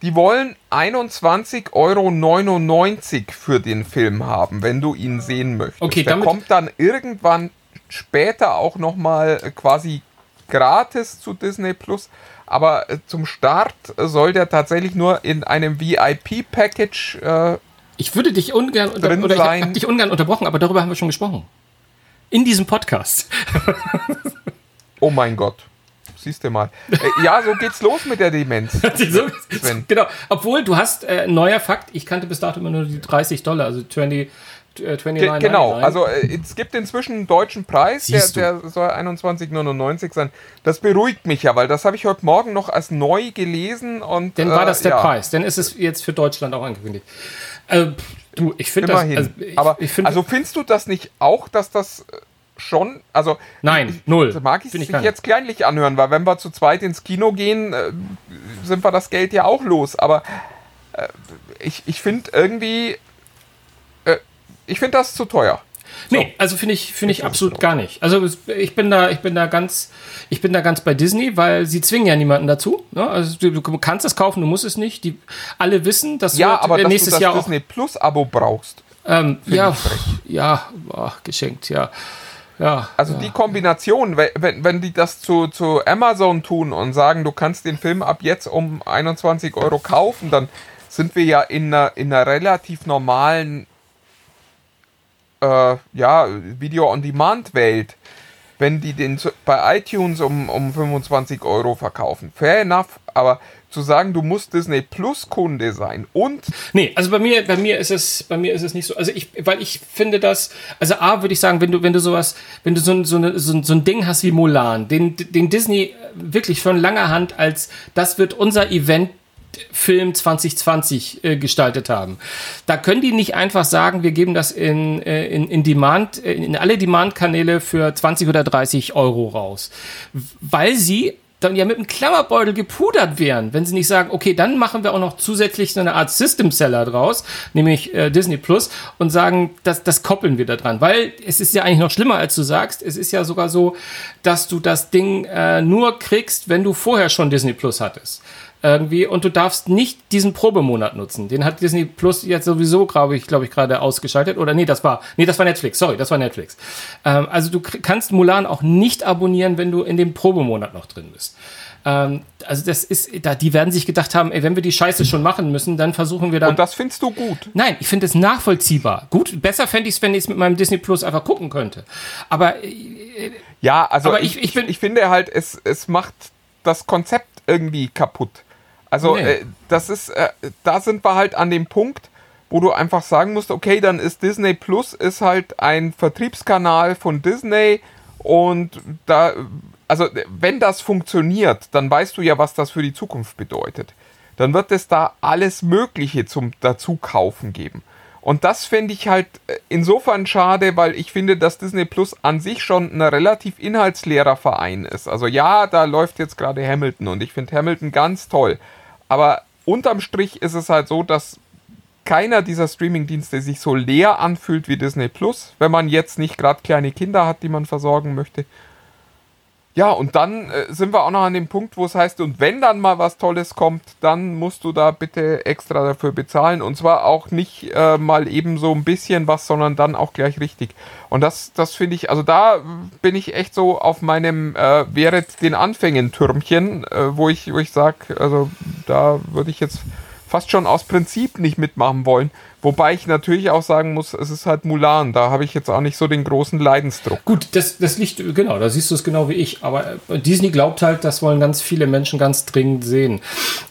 Die wollen 21,99 Euro für den Film haben, wenn du ihn sehen möchtest. Okay, der kommt dann irgendwann später auch nochmal quasi gratis zu Disney Plus aber äh, zum Start soll der tatsächlich nur in einem VIP-Package. Äh, ich würde dich ungern unter drin oder sein. ich habe dich ungern unterbrochen, aber darüber haben wir schon gesprochen. In diesem Podcast. oh mein Gott. Siehst du mal. Äh, ja, so geht's los mit der Demenz. so, genau. Obwohl, du hast äh, neuer Fakt, ich kannte bis dato immer nur die 30 Dollar, also 20, 29, äh, genau, also äh, es gibt inzwischen einen deutschen Preis, der, der, soll 21,99 sein. Das beruhigt mich ja, weil das habe ich heute Morgen noch als neu gelesen und. Dann war das äh, der ja. Preis, dann ist es jetzt für Deutschland auch angekündigt. Äh, du, ich finde das. Also, ich, Aber ich find, also findest du das nicht auch, dass das schon, also nein, ich, null. Mag ich es jetzt kleinlich anhören, weil wenn wir zu zweit ins Kino gehen, äh, sind wir das Geld ja auch los. Aber äh, ich, ich finde irgendwie ich finde das zu teuer. So. Nee, also finde ich, finde ich absolut gar nicht. Also ich bin da, ich bin da ganz, ich bin da ganz bei Disney, weil sie zwingen ja niemanden dazu. Ne? Also du, du, kannst es kaufen, du musst es nicht. Die alle wissen, dass ja, aber äh, nächstes dass du das Jahr Disney Plus Abo brauchst. Ähm, ja, ja, boah, geschenkt, ja. Ja, also ja. die Kombination, wenn, wenn die das zu, zu Amazon tun und sagen, du kannst den Film ab jetzt um 21 Euro kaufen, dann sind wir ja in einer, in einer relativ normalen äh, ja, Video-on-Demand-Welt. wenn die den bei iTunes um, um 25 Euro verkaufen. Fair enough, aber zu sagen, du musst Disney Plus Kunde sein und Nee, also bei mir, bei mir ist es, bei mir ist es nicht so. Also ich, weil ich finde das, also A würde ich sagen, wenn du, wenn du sowas, wenn du so, ein- so, so, so ein Ding hast wie Mulan, den, den Disney wirklich von langer Hand als, das wird unser Event Film 2020 äh, gestaltet haben. Da können die nicht einfach sagen, wir geben das in, äh, in, in Demand, äh, in alle Demand-Kanäle für 20 oder 30 Euro raus. Weil sie dann ja mit einem Klammerbeutel gepudert wären, wenn sie nicht sagen, okay, dann machen wir auch noch zusätzlich so eine Art System Seller draus, nämlich äh, Disney Plus, und sagen, das, das koppeln wir da dran. Weil es ist ja eigentlich noch schlimmer, als du sagst. Es ist ja sogar so, dass du das Ding äh, nur kriegst, wenn du vorher schon Disney Plus hattest irgendwie und du darfst nicht diesen Probemonat nutzen. Den hat Disney Plus jetzt sowieso, glaube ich, glaube ich, gerade ausgeschaltet. Oder nee, das war, nee, das war Netflix. Sorry, das war Netflix. Ähm, also du kannst Mulan auch nicht abonnieren, wenn du in dem Probemonat noch drin bist. Ähm, also das ist, da, die werden sich gedacht haben, ey, wenn wir die Scheiße schon machen müssen, dann versuchen wir dann. und das findest du gut. Nein, ich finde es nachvollziehbar. Gut, besser fände ich es, wenn ich es mit meinem Disney Plus einfach gucken könnte. Aber äh, Ja, also Aber ich, ich- ich ich, bin- ich finde halt, es, es macht das Konzept irgendwie kaputt. Also Nee. äh, das ist, äh, da sind wir halt an dem Punkt, wo du einfach sagen musst, okay, dann ist Disney Plus ist halt ein Vertriebskanal von Disney und da, also wenn das funktioniert, dann weißt du ja, was das für die Zukunft bedeutet. Dann wird es da alles Mögliche zum Dazukaufen geben. Und das finde ich halt äh, insofern schade, weil ich finde, dass Disney Plus an sich schon ein relativ inhaltsleerer Verein ist. Also ja, da läuft jetzt gerade Hamilton und ich finde Hamilton ganz toll. Aber unterm Strich ist es halt so, dass keiner dieser Streamingdienste sich so leer anfühlt wie Disney Plus, wenn man jetzt nicht gerade kleine Kinder hat, die man versorgen möchte. Ja, und dann äh, sind wir auch noch an dem Punkt, wo es heißt, und wenn dann mal was Tolles kommt, dann musst du da bitte extra dafür bezahlen. Und zwar auch nicht äh, mal eben so ein bisschen was, sondern dann auch gleich richtig. Und das, das finde ich, also da bin ich echt so auf meinem äh, Wäret den Anfängen-Türmchen, äh, wo ich, wo ich sage, also da würde ich jetzt fast schon aus Prinzip nicht mitmachen wollen. Wobei ich natürlich auch sagen muss, es ist halt Mulan. Da habe ich jetzt auch nicht so den großen Leidensdruck. Gut, das, das liegt, genau, da siehst du es genau wie ich. Aber äh, Disney glaubt halt, das wollen ganz viele Menschen ganz dringend sehen.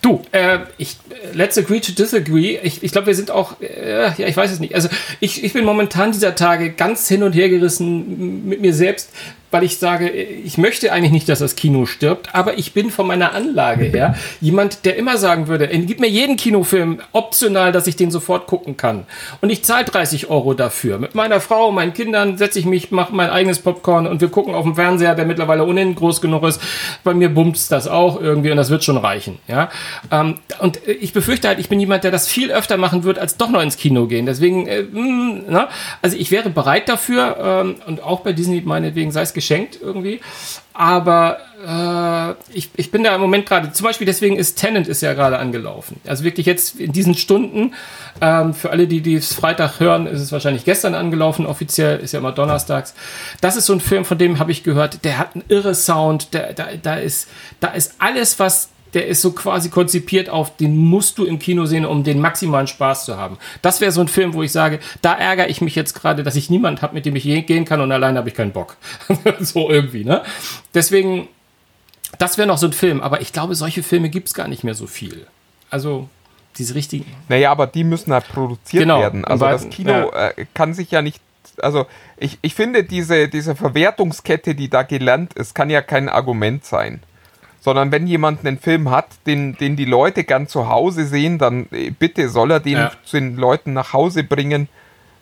Du, äh, ich, äh, let's agree to disagree. Ich, ich glaube, wir sind auch, äh, ja, ich weiß es nicht. Also, ich, ich bin momentan dieser Tage ganz hin und her gerissen mit mir selbst, weil ich sage, ich möchte eigentlich nicht, dass das Kino stirbt, aber ich bin von meiner Anlage her jemand, der immer sagen würde, "Ey, gib mir jeden Kinofilm optional, dass ich den sofort gucken kann. Und ich zahle 30 Euro dafür. Mit meiner Frau, meinen Kindern setze ich mich, mache mein eigenes Popcorn und wir gucken auf dem Fernseher, der mittlerweile ohnehin groß genug ist. Bei mir bumst das auch irgendwie und das wird schon reichen. Ja? Ähm, und äh, ich befürchte halt, ich bin jemand, der das viel öfter machen wird, als doch noch ins Kino gehen. Deswegen, äh, mh, na? also ich wäre bereit dafür ähm, und auch bei Disney meinetwegen sei es geschenkt irgendwie. Aber äh, ich, ich bin da im Moment gerade, zum Beispiel deswegen ist Tenant ist ja gerade angelaufen. Also wirklich jetzt in diesen Stunden, ähm, für alle, die es Freitag hören, ist es wahrscheinlich gestern angelaufen, offiziell, ist ja immer donnerstags. Das ist so ein Film, von dem habe ich gehört, der hat einen irre Sound, der, da, da, ist, da ist alles, was der ist so quasi konzipiert auf, den musst du im Kino sehen, um den maximalen Spaß zu haben. Das wäre so ein Film, wo ich sage, da ärgere ich mich jetzt gerade, dass ich niemand habe, mit dem ich gehen kann und alleine habe ich keinen Bock. so irgendwie, ne? Deswegen, das wäre noch so ein Film, aber ich glaube, solche Filme gibt es gar nicht mehr so viel. Also, diese richtigen. Naja, aber die müssen halt produziert Genau, werden. Also das Kino äh, kann sich ja nicht. Also ich, ich finde, diese, diese Verwertungskette, die da gelernt ist, kann ja kein Argument sein. Sondern wenn jemand einen Film hat, den, den die Leute gern zu Hause sehen, dann äh, bitte soll er den Ja. zu den Leuten nach Hause bringen.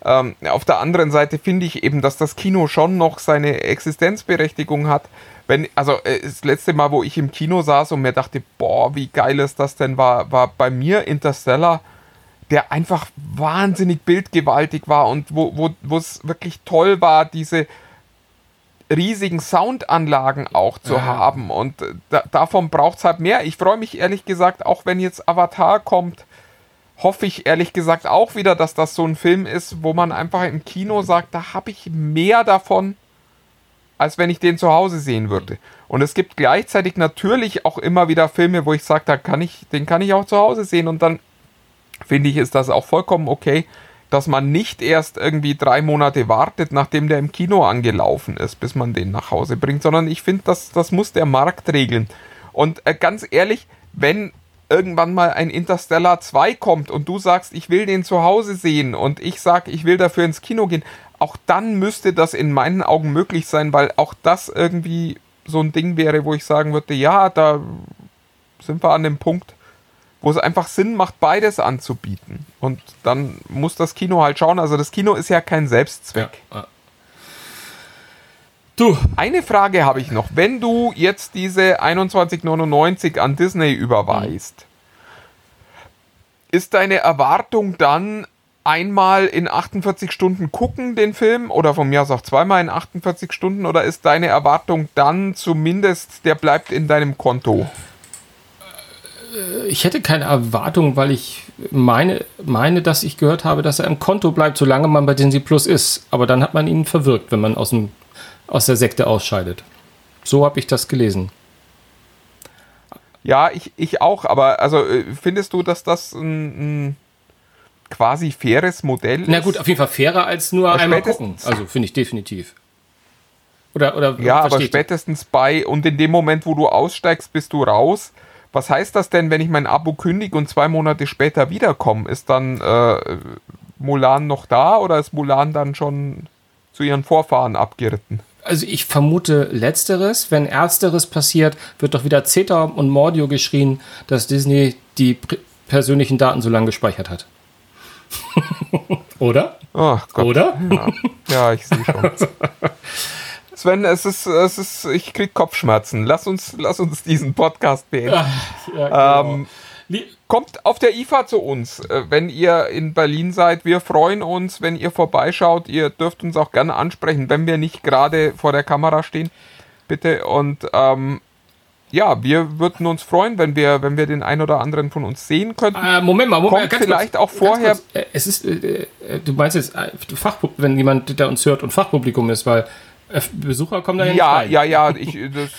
Ähm, auf der anderen Seite finde ich eben, dass das Kino schon noch seine Existenzberechtigung hat. Wenn, also äh, das letzte Mal, wo ich im Kino saß und mir dachte, boah, wie geil ist das denn, war, war bei mir Interstellar, der einfach wahnsinnig bildgewaltig war und wo wo wo es wirklich toll war, diese riesigen Soundanlagen auch zu haben. Und äh, da, davon braucht es halt mehr. Ich freue mich ehrlich gesagt, auch wenn jetzt Avatar kommt, hoffe ich ehrlich gesagt auch wieder, dass das so ein Film ist, wo man einfach im Kino sagt, da habe ich mehr davon, als wenn ich den zu Hause sehen würde. Und es gibt gleichzeitig natürlich auch immer wieder Filme, wo ich sage, da kann ich, den kann ich auch zu Hause sehen und dann finde ich, ist das auch vollkommen okay. Dass man nicht erst irgendwie drei Monate wartet, nachdem der im Kino angelaufen ist, bis man den nach Hause bringt, sondern ich finde, das, das muss der Markt regeln. Und äh, ganz ehrlich, wenn irgendwann mal ein Interstellar 2 kommt und du sagst, ich will den zu Hause sehen und ich sage, ich will dafür ins Kino gehen, auch dann müsste das in meinen Augen möglich sein, weil auch das irgendwie so ein Ding wäre, wo ich sagen würde, ja, da sind wir an dem Punkt, wo es einfach Sinn macht, beides anzubieten. Und dann muss das Kino halt schauen. Also das Kino ist ja kein Selbstzweck. Ja. Du. Eine Frage habe ich noch. Wenn du jetzt diese 21,99 an Disney überweist, ist deine Erwartung dann einmal in 48 Stunden gucken den Film oder von mir aus auch zweimal in 48 Stunden oder ist deine Erwartung dann zumindest, der bleibt in deinem Konto? Ich hätte keine Erwartung, weil ich meine, meine, dass ich gehört habe, dass er im Konto bleibt, solange man bei Disney Plus ist. Aber dann hat man ihn verwirkt, wenn man aus, dem, aus der Sekte ausscheidet. So habe ich das gelesen. Ja, ich, ich auch, aber also äh, findest du, dass das ein, ein quasi faires Modell ist? Na gut, auf jeden Fall fairer als nur ja, einmal gucken. Also finde ich definitiv. Oder, oder ja, aber spätestens bei und in dem Moment, wo du aussteigst, bist du raus. Was heißt das denn, wenn ich mein Abo kündige und zwei Monate später wiederkomme? Ist dann äh, Mulan noch da oder ist Mulan dann schon zu ihren Vorfahren abgeritten? Also ich vermute letzteres. Wenn ersteres passiert, wird doch wieder Zeta und Mordio geschrien, dass Disney die persönlichen Daten so lange gespeichert hat. Oder? Oder? Ja, ja ich sehe schon. Sven, es ist, es ist, ich krieg Kopfschmerzen. Lass uns, lass uns diesen Podcast beenden. Ja, genau. ähm, kommt auf der IFA zu uns, äh, wenn ihr in Berlin seid. Wir freuen uns, wenn ihr vorbeischaut. Ihr dürft uns auch gerne ansprechen, wenn wir nicht gerade vor der Kamera stehen. Bitte. Und ähm, ja, wir würden uns freuen, wenn wir, wenn wir den einen oder anderen von uns sehen könnten. Äh, Moment mal, Moment, Kommt vielleicht kurz, auch vorher. Äh, es ist, äh, äh, du meinst jetzt Fach, wenn jemand, der uns hört und Fachpublikum ist, weil Besucher kommen da ja, ja nicht rein. Ja, ja, ich, das,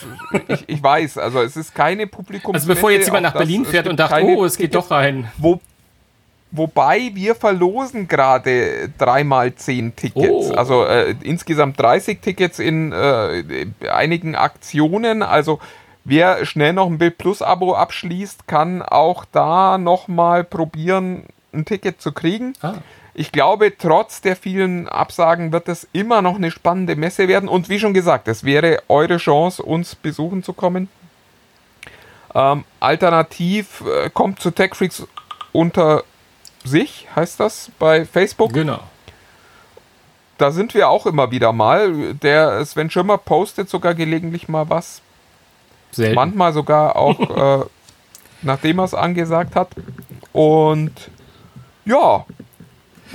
ich, ich weiß. Also es ist keine Publikum. Also bevor jetzt jemand nach Berlin fährt und dachte, oh, es geht doch rein. Wo, wobei wir verlosen gerade dreimal zehn Tickets. Oh. Also äh, insgesamt 30 Tickets in äh, einigen Aktionen. Also wer schnell noch ein Bild Plus Abo abschließt, kann auch da nochmal probieren, ein Ticket zu kriegen. Ah. Ich glaube, trotz der vielen Absagen wird es immer noch eine spannende Messe werden. Und wie schon gesagt, es wäre eure Chance, uns besuchen zu kommen. Ähm, alternativ äh, kommt zu TechFreaks unter sich, heißt das bei Facebook. Genau. Da sind wir auch immer wieder mal. Der Sven Schirmer postet sogar gelegentlich mal was. Selten. Manchmal sogar auch, äh, nachdem er es angesagt hat. Und ja,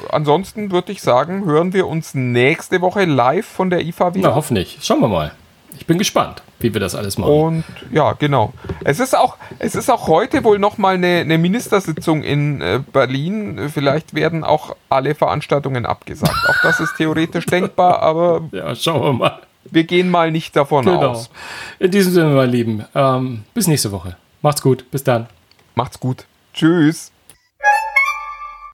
ansonsten würde ich sagen, hören wir uns nächste Woche live von der IFA wieder. Na, hoffentlich. Schauen wir mal. Ich bin gespannt, wie wir das alles machen. Und ja, genau. Es ist auch, es ist auch heute wohl nochmal eine, eine Ministersitzung in äh, Berlin. Vielleicht werden auch alle Veranstaltungen abgesagt. auch das ist theoretisch denkbar, aber ja, schauen wir mal. Wir gehen mal nicht davon genau. aus. In diesem Sinne, meine Lieben, ähm, bis nächste Woche. Macht's gut. Bis dann. Macht's gut. Tschüss.